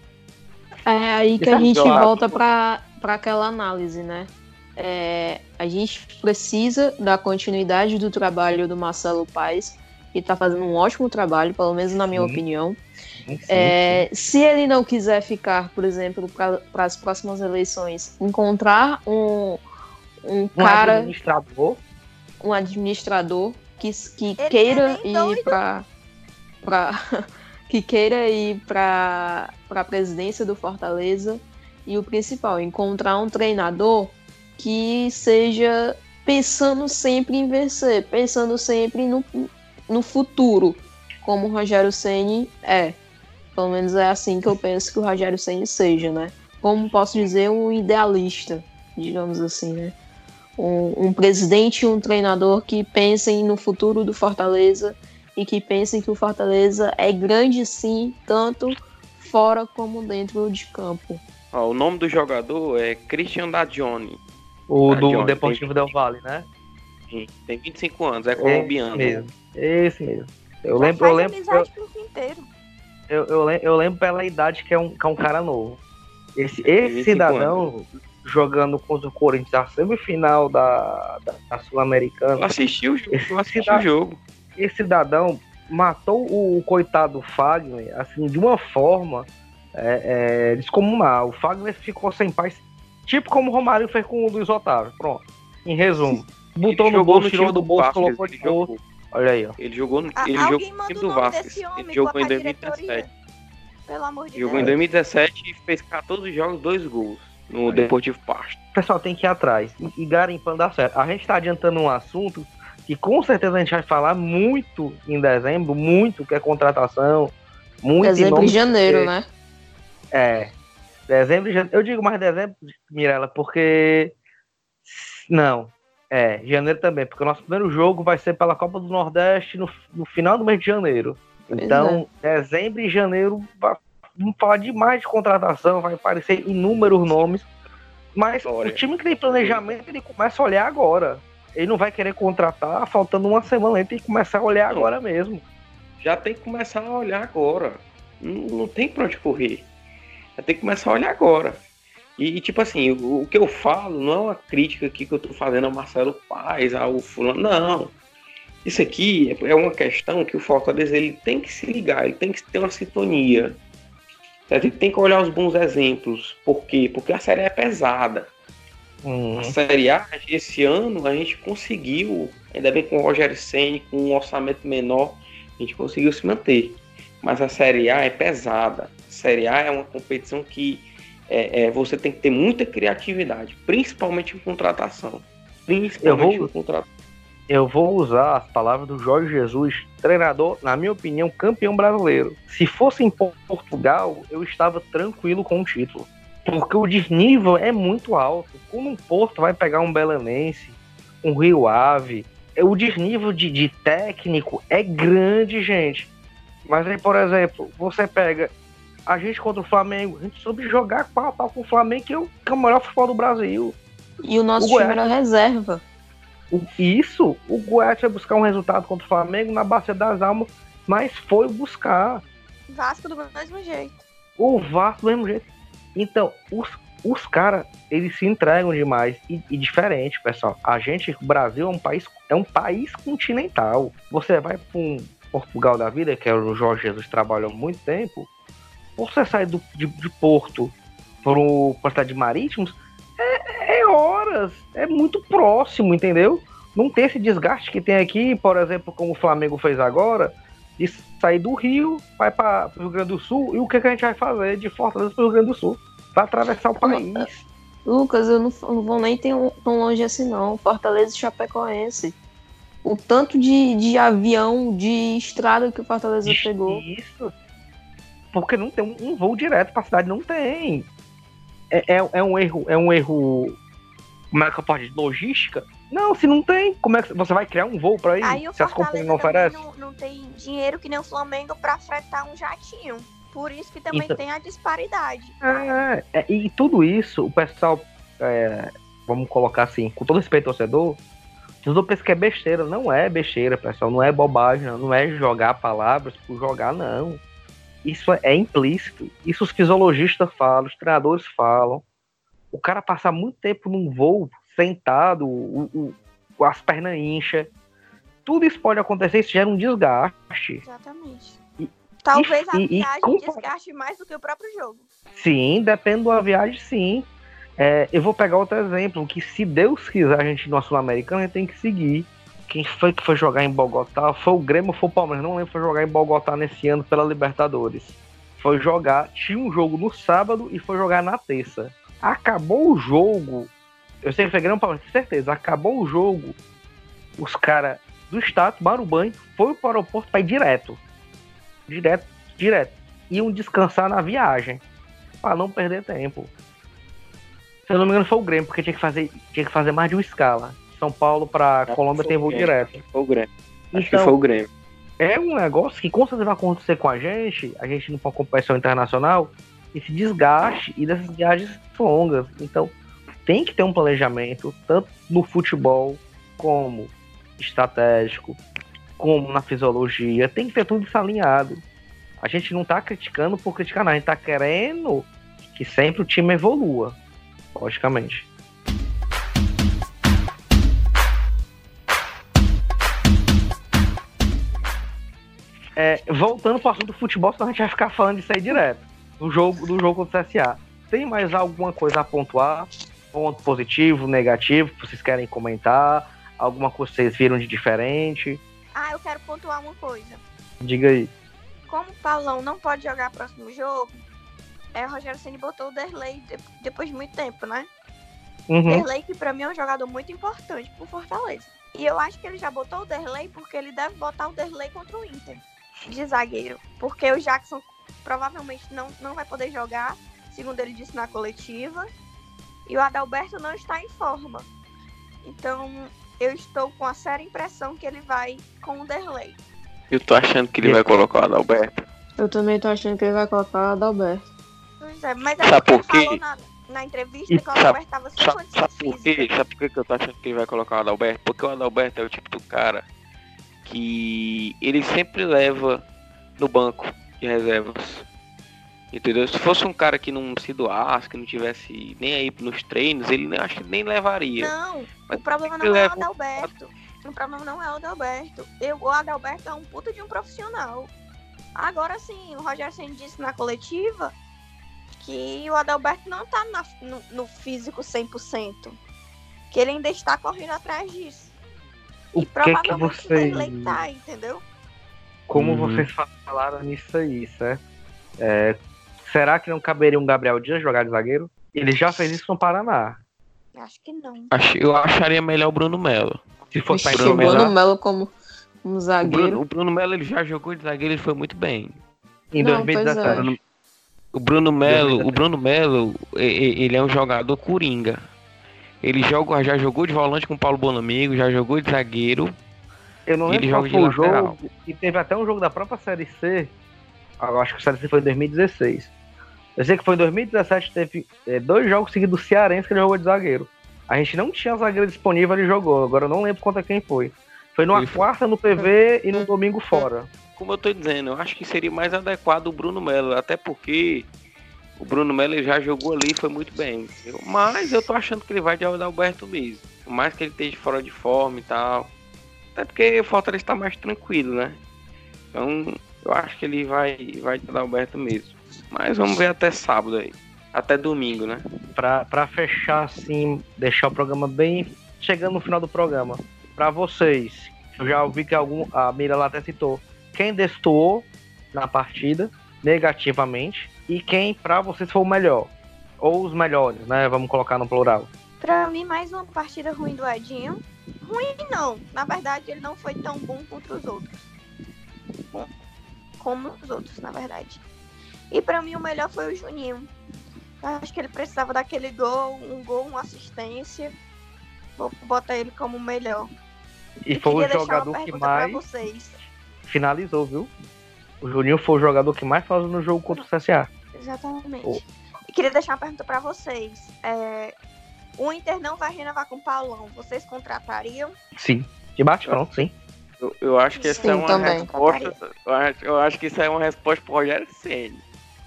É aí que a gente volta para aquela análise, né? É, a gente precisa da continuidade do trabalho do Marcelo Paes, que está fazendo um ótimo trabalho, pelo menos na minha Sim. opinião. Sim, é, se ele não quiser ficar, por exemplo, para as próximas eleições, encontrar um, um, um cara. Administrador. Um administrador que, que queira ir para. que queira ir para a presidência do Fortaleza. E o principal, encontrar um treinador que seja pensando sempre em vencer, pensando sempre no, no futuro, como o Rogério Ceni é. Pelo menos é assim que eu penso que o Rogério Ceni seja, né? Como posso dizer, um idealista, digamos assim, né? Um, um presidente e um treinador que pensem no futuro do Fortaleza e que pensem que o Fortaleza é grande sim, tanto fora como dentro de campo. Ó, o nome do jogador é Christian Dagione. O do Deportivo tem... Del Valle, né? Sim, tem 25 anos, é colombiano. Esse mesmo, esse mesmo. Eu lembro, eu lembro. Eu, eu, eu, lembro pela idade que é um, que é um cara novo. Esse, esse cidadão anos. Jogando contra o Corinthians na semifinal da, da, da Sul-Americana. Assistiu o jogo. Esse, assisti o jogo. Esse cidadão matou o coitado Fagner assim de uma forma é, é, descomunal. O Fagner ficou sem paz, tipo como o Romário fez com o Luiz Otávio. Pronto. Em resumo, botou no bolso, tirou do bolso, colocou de bolso. Olha aí, ó. Ele jogou, no, ele jogou no time do Vasco. Ele jogou em 2017. Pelo amor de jogou Deus. em 2017 e fez 14 jogos, dois gols no Deportivo Pasto. O pessoal tem que ir atrás e, e garimpando dá certo. A gente está adiantando um assunto que com certeza a gente vai falar muito em dezembro, muito que é contratação, muito Dezembro e janeiro, né? É. Dezembro e janeiro. Eu digo mais dezembro, Mirella, porque. Não. É, janeiro também, porque o nosso primeiro jogo vai ser pela Copa do Nordeste no, no final do mês de janeiro. Então, é. dezembro e janeiro, vamos falar demais de contratação, vai aparecer inúmeros nomes. Mas História. o time que tem planejamento, ele começa a olhar agora. Ele não vai querer contratar faltando uma semana, ele tem que começar a olhar agora mesmo. Já tem que começar a olhar agora. Não, não tem pra onde correr. Já tem que começar a olhar agora. E, tipo assim, o, o, que eu falo não é uma crítica aqui que eu tô fazendo ao Marcelo Paz, ao fulano. Não. Isso aqui é uma questão que o Fortaleza ele tem que se ligar, ele tem que ter uma sintonia. Ele tem que olhar os bons exemplos. Por quê? Porque a série é pesada. Uhum. A Série A, esse ano, a gente conseguiu, ainda bem com o Rogério Senni, com um orçamento menor, a gente conseguiu se manter. Mas a Série A é pesada. A Série A é uma competição que é, é, você tem que ter muita criatividade, principalmente em contratação. Principalmente vou, em contratação. Eu vou usar as palavras do Jorge Jesus, treinador, na minha opinião, campeão brasileiro. Se fosse em Portugal, eu estava tranquilo com o título. Porque o desnível é muito alto. Quando um Porto vai pegar um Belenense, um Rio Ave, é, o desnível de, de técnico é grande, gente. Mas aí, por exemplo, você pega a gente contra o Flamengo, a gente soube jogar pau a pau com o Flamengo, que é o, é melhor futebol do Brasil. E o nosso o time era reserva. O, isso, o Goiás foi buscar um resultado contra o Flamengo na Bacia das Almas, mas foi buscar. Vasco do mesmo jeito. O Vasco do mesmo jeito. Então, os, os caras, eles se entregam demais. E, e, diferente, pessoal. A gente, o Brasil é um país, é um país continental. Você vai para um Portugal da vida, que é o Jorge Jesus trabalhou muito tempo, você sair do, de, de Porto para a cidade de Marítimos, é, é, horas, é muito próximo, entendeu? Não tem esse desgaste que tem aqui, por exemplo, como o Flamengo fez agora, de sair do Rio, vai para o Rio Grande do Sul, e o que, que a gente vai fazer de Fortaleza para o Rio Grande do Sul? Vai atravessar o país. Lucas, eu não, não vou nem tão, tão longe assim, não. Fortaleza e Chapecoense. O tanto de, de avião, de estrada que o Fortaleza isso, pegou. Isso porque não tem um, voo direto para a cidade, não tem. É, é, é, um erro, é um erro. Como é que eu posso dizer? Logística? Não, se não tem, como é que você vai criar um voo para ir? Aí se as companhias não oferecem? Não, não tem dinheiro que nem o Flamengo para fretar um jatinho. Por isso que também então, tem a disparidade. É, é, e tudo isso, o pessoal, é, vamos colocar assim, com todo respeito ao torcedor, o torcedor pensa que é besteira. Não é besteira, pessoal. Não é bobagem, não é jogar palavras por jogar, não. Isso é implícito. Isso os fisiologistas falam, os treinadores falam. O cara passar muito tempo num voo sentado, o, o, as pernas incham. Tudo isso pode acontecer, isso gera um desgaste. Exatamente. E, Talvez e, a viagem e, desgaste mais do que o próprio jogo. Sim, depende da viagem, sim. É, eu vou pegar outro exemplo, que se Deus quiser a gente no Sul-Americano, a gente tem que seguir quem foi que foi jogar em Bogotá? Foi o Grêmio ou foi o Palmeiras? Não lembro, foi jogar em Bogotá nesse ano pela Libertadores. Foi jogar, tinha um jogo no sábado e foi jogar na terça. Acabou o jogo. Eu sei que foi Grêmio Palmeiras, com certeza. Acabou o jogo. Os caras do estado tomaram banho, foi para o aeroporto para ir direto. Direto, direto. Iam descansar na viagem. para não perder tempo. Se eu não me engano, foi o Grêmio, porque tinha que fazer, tinha que fazer mais de uma escala. São Paulo para Colômbia tem voo direto. Foi o Grêmio. Acho então, que foi o Grêmio. é um negócio que com certeza vai acontecer com a gente, a gente não for competição internacional, esse desgaste e dessas viagens longas. Então, tem que ter um planejamento, tanto no futebol como estratégico, como na fisiologia, tem que ter tudo isso alinhado. A gente não tá criticando por criticar, não. A gente tá querendo que sempre o time evolua, logicamente. É, voltando para o assunto do futebol, senão a gente vai ficar falando disso aí direto. Do jogo, do jogo contra o CSA. Tem mais alguma coisa a pontuar? Ponto positivo, negativo, que vocês querem comentar? Alguma coisa que vocês viram de diferente? Ah, eu quero pontuar uma coisa. Diga aí. Como o Paulão não pode jogar próximo jogo, é, o Rogério Ceni botou o Derlei depois de muito tempo, né? Uhum. Derlei, que pra mim é um jogador muito importante pro Fortaleza. E eu acho que ele já botou o Derlei porque ele deve botar o Derlei contra o Inter de zagueiro, porque o Jackson provavelmente não, não vai poder jogar, segundo ele disse na coletiva, e o Adalberto não está em forma. Então, eu estou com a séria impressão que ele vai com o Derlei. Eu tô achando que ele vai colocar o Adalberto. Eu também tô achando que ele vai colocar o Adalberto. Pois é, mas é sabe por quê? falou na, na entrevista e que o Adalberto estava sem sabe, sabe por quê? Sabe por que eu tô achando que ele vai colocar o Adalberto? Porque o Adalberto é o tipo do cara que ele sempre leva no banco de reservas. Entendeu? Se fosse um cara que não se doasse, que não tivesse nem aí nos treinos, ele acho que nem levaria. Não, Mas o problema não é o Adalberto. O problema não é o Adalberto. Eu, o Adalberto é um puta de um profissional. Agora sim, o Roger Senna disse na coletiva que o Adalberto não tá na, no, no físico 100%. Que ele ainda está correndo atrás disso. O e que provavelmente que você... tá, entendeu? Como uhum. vocês falaram nisso aí, certo? É, será que não caberia um Gabriel Dias jogar de zagueiro? Ele já fez isso no Paraná. Acho que não. Eu acharia melhor o Bruno Melo. Se fosse Vixe, Bruno, Bruno Melo como um zagueiro. O Bruno, o Bruno Melo ele já jogou de zagueiro e foi muito bem. Em não, 2017. É. O Bruno Melo, o Bruno Melo, ele é um jogador coringa. Ele joga, já jogou de volante com o Paulo Bonamigo, já jogou de zagueiro. Eu não lembro qual foi o jogo. E teve até um jogo da própria Série C. Eu acho que a Série C foi em 2016. Eu sei que foi em 2017, teve é, dois jogos seguidos do Cearense que ele jogou de zagueiro. A gente não tinha zagueiro disponível, ele jogou. Agora eu não lembro contra quem foi. Foi numa foi. quarta no PV e no domingo fora. Como eu tô dizendo, eu acho que seria mais adequado o Bruno Melo, até porque o Bruno Melo já jogou ali foi muito bem. Mas eu tô achando que ele vai de Alberto mesmo. Por mais que ele esteja fora de forma e tal. Até porque o Fortaleza está mais tranquilo, né? Então eu acho que ele vai, vai de Alberto mesmo. Mas vamos ver até sábado aí. Até domingo, né? Pra, pra fechar assim, deixar o programa bem. Chegando no final do programa. Pra vocês, eu já ouvi que algum, a Mira lá até citou. Quem destoou na partida negativamente e quem para vocês foi o melhor ou os melhores, né? Vamos colocar no plural. Para mim mais uma partida ruim do Edinho. Ruim não, na verdade ele não foi tão bom contra os outros. Bom, como os outros, na verdade. E para mim o melhor foi o Juninho. Eu acho que ele precisava daquele gol, um gol, uma assistência. Vou botar ele como o melhor. E, e foi o jogador que mais finalizou, viu? O Juninho foi o jogador que mais faz no jogo contra o CSA. Exatamente. Oh. E queria deixar uma pergunta para vocês. É, o Inter não vai renovar com o Paulão. Vocês contratariam? Sim. De bate pronto, sim. Eu, eu, acho que essa sim, é uma também. resposta. Eu acho, eu acho, que isso é uma resposta pro Rogério Ceni.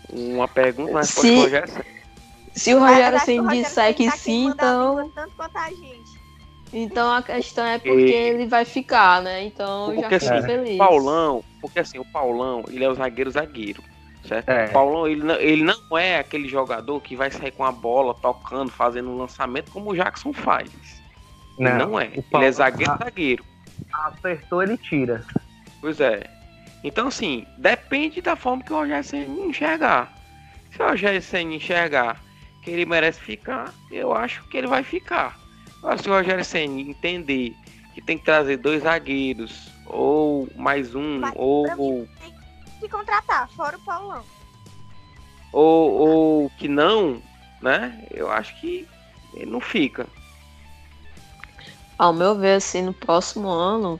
Uma pergunta, uma resposta se, pro Rogério Ceni. Se o Rogério Ceni disser que tá sim, então. Tanto quanto a gente. Então a questão é porque e... ele vai ficar, né? Então eu já fico assim, feliz. Paulão, porque assim, o Paulão, ele é o zagueiro zagueiro. Certo? É. O Paulão, ele não, ele não é aquele jogador que vai sair com a bola, tocando, fazendo um lançamento como o Jackson faz. Não, não é. Ele é zagueiro zagueiro. Acertou, ele tira. Pois é. Então, assim, depende da forma que o Rogério Senna enxergar. Se o Rogério Senna enxergar que ele merece ficar, eu acho que ele vai ficar. Se o Rogério Senna entender que tem que trazer dois zagueiros, ou mais um, Mas, ou. Tem que contratar, fora o Paulão. Ou, ou que não, né? Eu acho que ele não fica. Ao meu ver, assim, no próximo ano,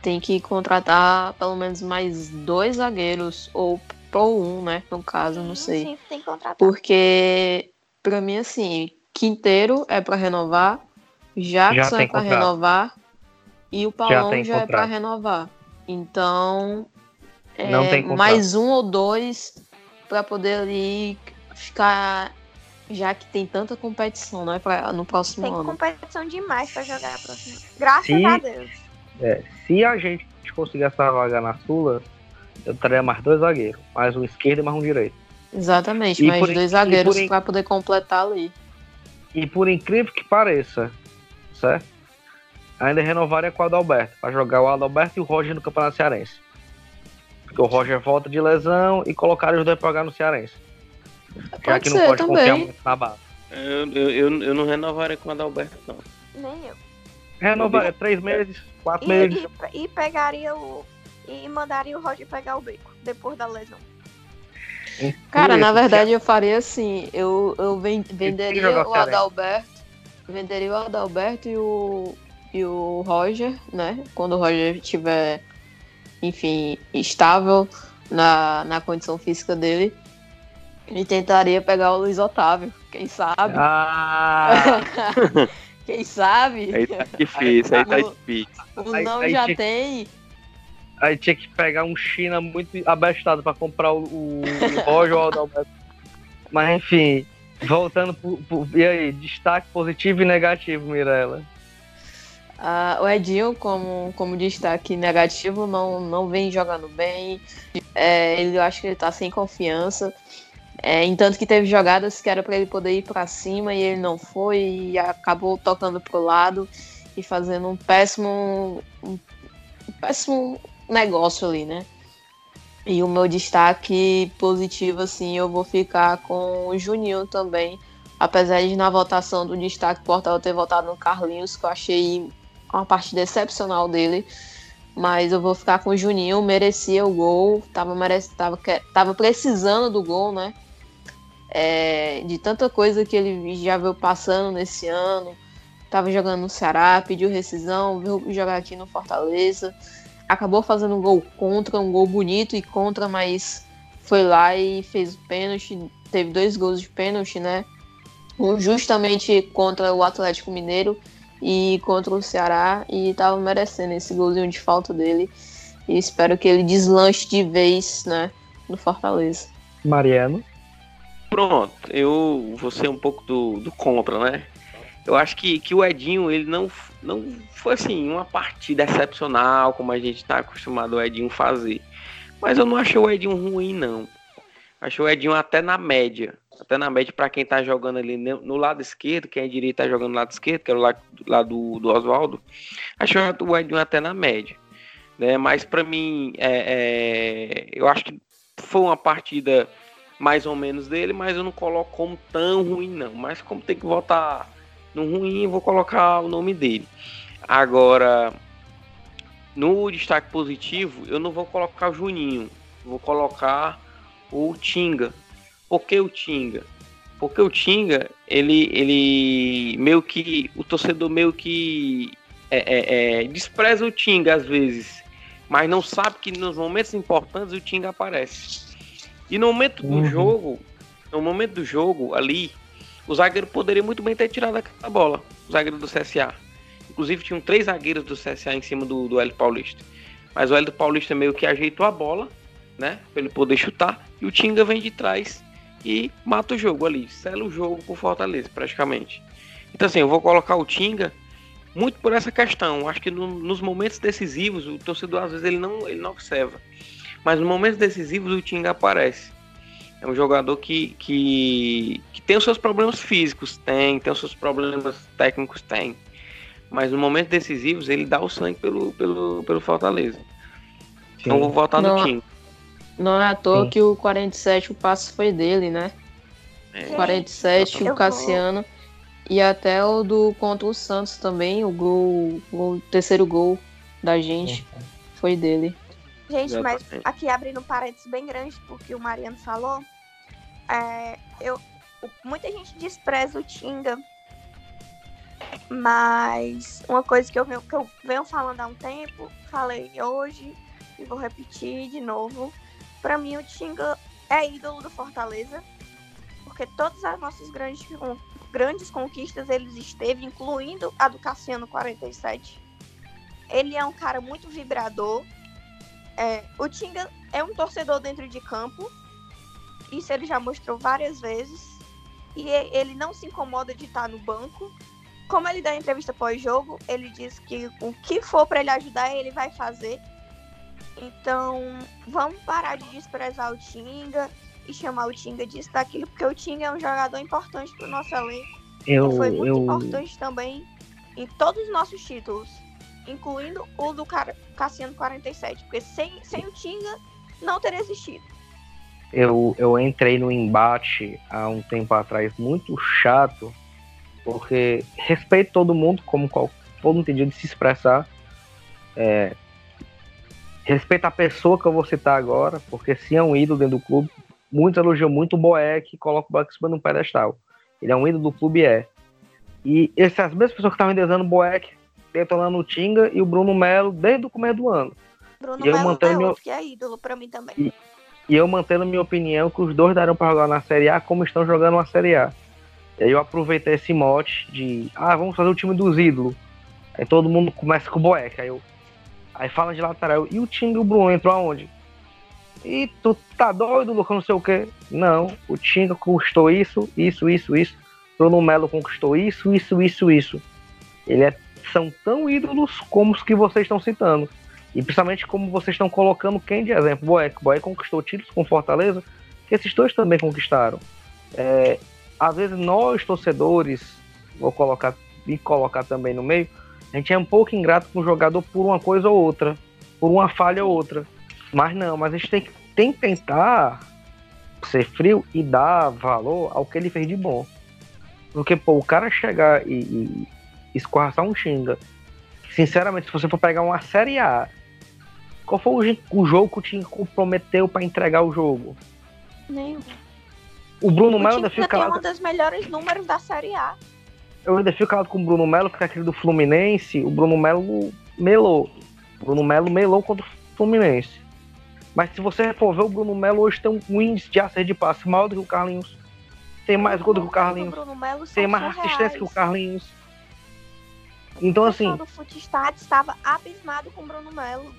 tem que contratar pelo menos mais dois zagueiros, ou, ou um, né? No caso, não sei. Sim, tem que contratar. Porque, pra mim, assim, Quinteiro é para renovar, Jackson é para renovar e o Paulão já, já é para renovar. Então, é, mais um ou dois para poder ali ficar já que tem tanta competição, né, pra, no próximo tem ano. Tem competição demais para jogar a próxima. Graças se, a Deus. É, se a gente conseguir essa vaga na Sula, eu traria mais dois zagueiros, mais um esquerdo e mais um direito. Exatamente, e mais por, dois zagueiros para poder completar ali. E por incrível que pareça, certo? Ainda renovaria com o Adalberto, para jogar o Adalberto e o Roger no Campeonato Cearense. Porque o Roger volta de lesão e colocaram os dois para jogar no Cearense. Pode Já que não pode também. confiar muito na base. Eu, eu, eu, eu não renovaria com o Adalberto, não. Nem eu. Renovaria três meses, quatro e, meses. E, e, pegaria o. E mandaria o Roger pegar o beco depois da lesão. Cara, na verdade eu faria assim, eu, eu venderia o Adalberto, venderia o Adalberto e o, e o Roger, né? Quando o Roger estiver, enfim, estável na, na condição física dele. E tentaria pegar o Luiz Otávio, quem sabe? Ah! quem sabe? Aí tá difícil, aí tá difícil. O não aí, já tem Aí tinha que pegar um China muito abestado para comprar o, o, o Roger ou o Adalberto. Mas enfim, voltando pro, pro, E aí, destaque positivo e negativo, Mirella? O Edinho, como, como destaque negativo, não, não vem jogando bem. É, ele, eu acho que ele tá sem confiança. É, entanto que teve jogadas que era para ele poder ir para cima e ele não foi e acabou tocando pro lado e fazendo um péssimo, um péssimo negócio ali, né? E o meu destaque positivo, assim, eu vou ficar com o Juninho também. Apesar de na votação do destaque portal ter votado no Carlinhos, que eu achei uma partida excepcional dele. Mas eu vou ficar com o Juninho, merecia o gol, tava, merece, tava, tava precisando do gol, né? É, de tanta coisa que ele já veio passando nesse ano. Tava jogando no Ceará, pediu rescisão, veio jogar aqui no Fortaleza acabou fazendo um gol contra, um gol bonito e contra, mas foi lá e fez o pênalti. Teve dois gols de pênalti, né? Um justamente contra o Atlético Mineiro e contra o Ceará. E tava merecendo esse golzinho de falta dele. E espero que ele deslanche de vez, né? No Fortaleza. Mariano. Pronto, eu vou ser um pouco do, do contra, né? Eu acho que, que o Edinho, ele não, não foi assim, uma partida excepcional, como a gente está acostumado o Edinho fazer. Mas eu não achei o Edinho ruim, não. Achei o Edinho até na média. Até na média para quem tá jogando ali no lado esquerdo, quem é direito tá jogando no lado esquerdo, que era o lado, lado do, do Oswaldo. Achei o Edinho até na média. Né? Mas para mim, é, é, eu acho que foi uma partida mais ou menos dele, mas eu não coloco como tão ruim, não. Mas como tem que votar no ruim, vou colocar o nome dele. Agora, no destaque positivo, eu não vou colocar o Juninho, vou colocar o Tinga. Por que o Tinga? Porque o Tinga, ele, ele meio que, o torcedor meio que é, é, é, despreza o Tinga às vezes, mas não sabe que nos momentos importantes o Tinga aparece. E no momento do uhum. jogo, no momento do jogo ali, o zagueiro poderia muito bem ter tirado aquela bola, o zagueiro do CSA. Inclusive tinham três zagueiros do CSA em cima do, do Hélio Paulista. Mas o Hélio Paulista meio que ajeitou a bola, né? Pra ele poder chutar. E o Tinga vem de trás e mata o jogo ali. Sela o jogo por Fortaleza, praticamente. Então assim, eu vou colocar o Tinga muito por essa questão. Acho que no, nos momentos decisivos, o torcedor às vezes ele não, ele não observa. Mas nos momentos decisivos o Tinga aparece. É um jogador que, que, que tem os seus problemas físicos, tem, tem os seus problemas técnicos, tem. Mas no momento decisivos ele dá o sangue pelo, pelo, pelo Fortaleza. Sim. Então vou votar no time. Não é à toa Sim. que o 47 o passe foi dele, né? É. 47, o Cassiano. E até o do contra o Santos também, o gol, o terceiro gol da gente foi dele. Gente, mas aqui abrindo um parênteses bem grande, porque o Mariano falou, é, eu, muita gente despreza o Tinga Mas uma coisa que eu, venho, que eu venho falando há um tempo, falei hoje e vou repetir de novo. Para mim, o Tinga é ídolo do Fortaleza, porque todas as nossas grandes, grandes conquistas eles esteve, incluindo a do Cassiano 47. Ele é um cara muito vibrador. É, o Tinga é um torcedor dentro de campo. Isso ele já mostrou várias vezes. E ele não se incomoda de estar no banco. Como ele dá entrevista pós-jogo, ele diz que o que for para ele ajudar, ele vai fazer. Então, vamos parar de desprezar o Tinga e chamar o Tinga disso daquilo, porque o Tinga é um jogador importante para o nosso elenco. Eu, foi muito eu... importante também em todos os nossos títulos, incluindo o do Cassiano 47, porque sem, sem o Tinga não teria existido. Eu, eu entrei no embate há um tempo atrás muito chato, porque respeito todo mundo, como qual, todo mundo tem de se expressar. É, respeito a pessoa que eu vou citar agora, porque se é um ídolo dentro do clube, muitos elogiam muito o Boeck e colocam o Boeck em cima de um pedestal. Ele é um ídolo do clube, é. E essas mesmas pessoas que estavam endeusando o Boeck, detonando o Tinga e o Bruno Melo desde o começo do ano. Bruno e eu Melo é meu... que é ídolo pra mim também. E, e eu mantendo minha opinião que os dois darão para jogar na Série A como estão jogando na Série A. E aí eu aproveitei esse mote de, ah, vamos fazer o time dos ídolos. Aí todo mundo começa com o Boeck. Aí, eu, aí fala de lateral. E o time do Bruno entrou aonde? E tu tá doido, Lucas, não sei o quê. Não, o Tinga custou isso, isso, isso, isso. Bruno Melo conquistou isso, isso, isso, isso. Ele é, são tão ídolos como os que vocês estão citando. E principalmente como vocês estão colocando quem de exemplo. Boeck. Boeck conquistou títulos com Fortaleza, que esses dois também conquistaram. É, às vezes nós, torcedores, vou colocar e colocar também no meio, a gente é um pouco ingrato com o jogador por uma coisa ou outra, por uma falha ou outra. Mas não, mas a gente tem que, tem que tentar ser frio e dar valor ao que ele fez de bom. Porque, pô, o cara chegar e, e escorraçar um xinga. Sinceramente, se você for pegar uma série A, qual foi o, o jogo que o time comprometeu para entregar o jogo? Nenhum. O Bruno Melo ainda fica calado. um dos melhores números da Série A. Eu ainda fico calado com o Bruno Melo, que é aquele do Fluminense. O Bruno Melo melou. O Bruno Melo melou contra o Fluminense. Mas se você for ver, o Bruno Melo hoje tem um índice de acerto de passe maior do que o Carlinhos. Tem mais gol do que o Carlinhos. Tem mais assistência que o Carlinhos. Então, assim. O Footstat estava abismado com o Bruno Melo.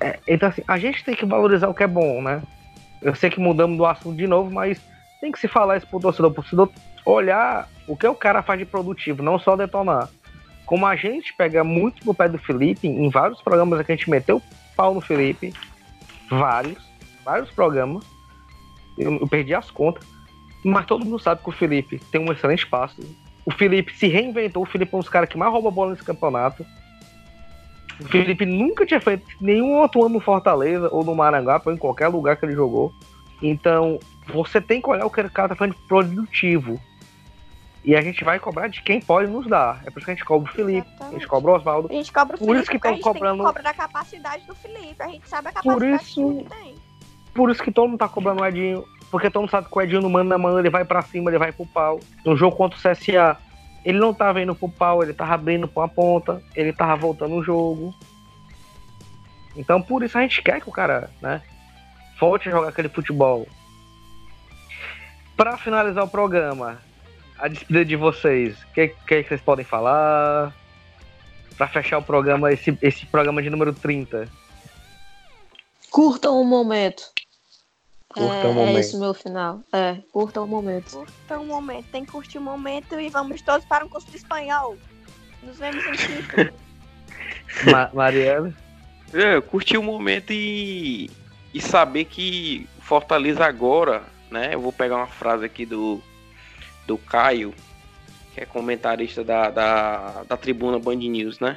É, então, assim, a gente tem que valorizar o que é bom, né? Eu sei que mudamos do assunto de novo, mas tem que se falar isso pro torcedor, pro torcedor olhar o que o cara faz de produtivo, não só detonar. Como a gente pega muito no pé do Felipe, em vários programas que a gente meteu pau no Felipe, vários, vários programas, eu, eu perdi as contas, mas todo mundo sabe que o Felipe tem um excelente passe. O Felipe se reinventou, o Felipe é um dos caras que mais rouba bola nesse campeonato. O Felipe nunca tinha feito nenhum outro ano no Fortaleza ou no Maranguape ou em qualquer lugar que ele jogou. Então, você tem que olhar o que o cara tá fazendo produtivo. E a gente vai cobrar de quem pode nos dar. É por isso que a gente cobra o Felipe, Exatamente. a gente cobra o Oswaldo. A gente cobra o por Felipe, isso que estão cobrando. A gente cobra da capacidade do Felipe, a gente sabe a capacidade por isso... que ele tem. Por isso que todo mundo tá cobrando o Edinho. Porque todo mundo sabe que o Edinho não manda na mão, ele vai para cima, ele vai pro pau. No jogo contra o CSA, ele não tava indo pro pau, ele tava abrindo pra uma ponta, ele tava voltando o jogo. Então por isso a gente quer que o cara, né, volte a jogar aquele futebol. Para finalizar o programa, a despedida de vocês, o que, que, vocês podem falar? Para fechar o programa, esse, esse programa de número 30. Curtam o momento. Curta é, o momento. é isso meu final. É, curta o momento. Curta o momento. Tem que curtir o momento e vamos todos para um curso de espanhol. Nos vemos em Chico. Ma Mariana? É, curtir o momento e, e saber que Fortaleza agora, né? Eu vou pegar uma frase aqui do, do Caio, que é comentarista da, da, da tribuna Band News, né?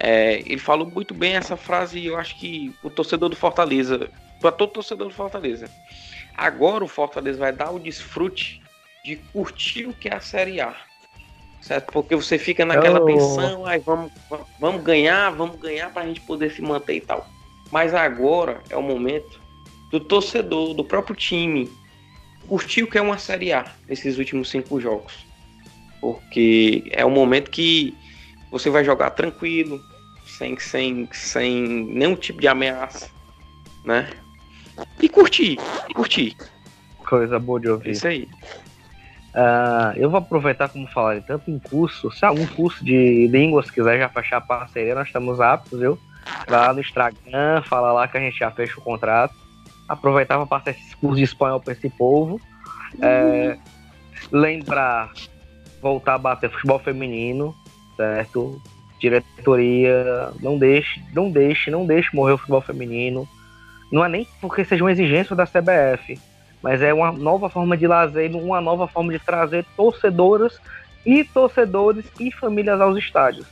É, ele falou muito bem essa frase e eu acho que o torcedor do Fortaleza para todo torcedor do Fortaleza. Agora o Fortaleza vai dar o desfrute de curtir o que é a Série A. Certo? Porque você fica naquela oh. tensão, ai, vamos, vamos ganhar, vamos ganhar para a gente poder se manter e tal. Mas agora é o momento do torcedor, do próprio time, curtir o que é uma Série A nesses últimos cinco jogos. Porque é um momento que você vai jogar tranquilo, sem, sem, sem nenhum tipo de ameaça, né? E curtir, e curtir. Coisa boa de ouvir. Isso aí. Uh, eu vou aproveitar como falar tanto em curso, se algum curso de línguas quiser já fechar a parceria, nós estamos aptos, viu? Lá no Instagram, fala lá que a gente já fecha o contrato. Aproveitar para passar esses cursos de espanhol para esse povo. É, lembrar, voltar a bater futebol feminino, certo? Diretoria, não deixe, não deixe, não deixe morrer o futebol feminino. Não é nem porque seja uma exigência da CBF, mas é uma nova forma de lazer, uma nova forma de trazer torcedoras e torcedores e famílias aos estádios.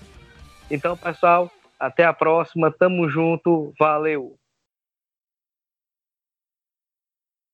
Então, pessoal, até a próxima, tamo junto, valeu!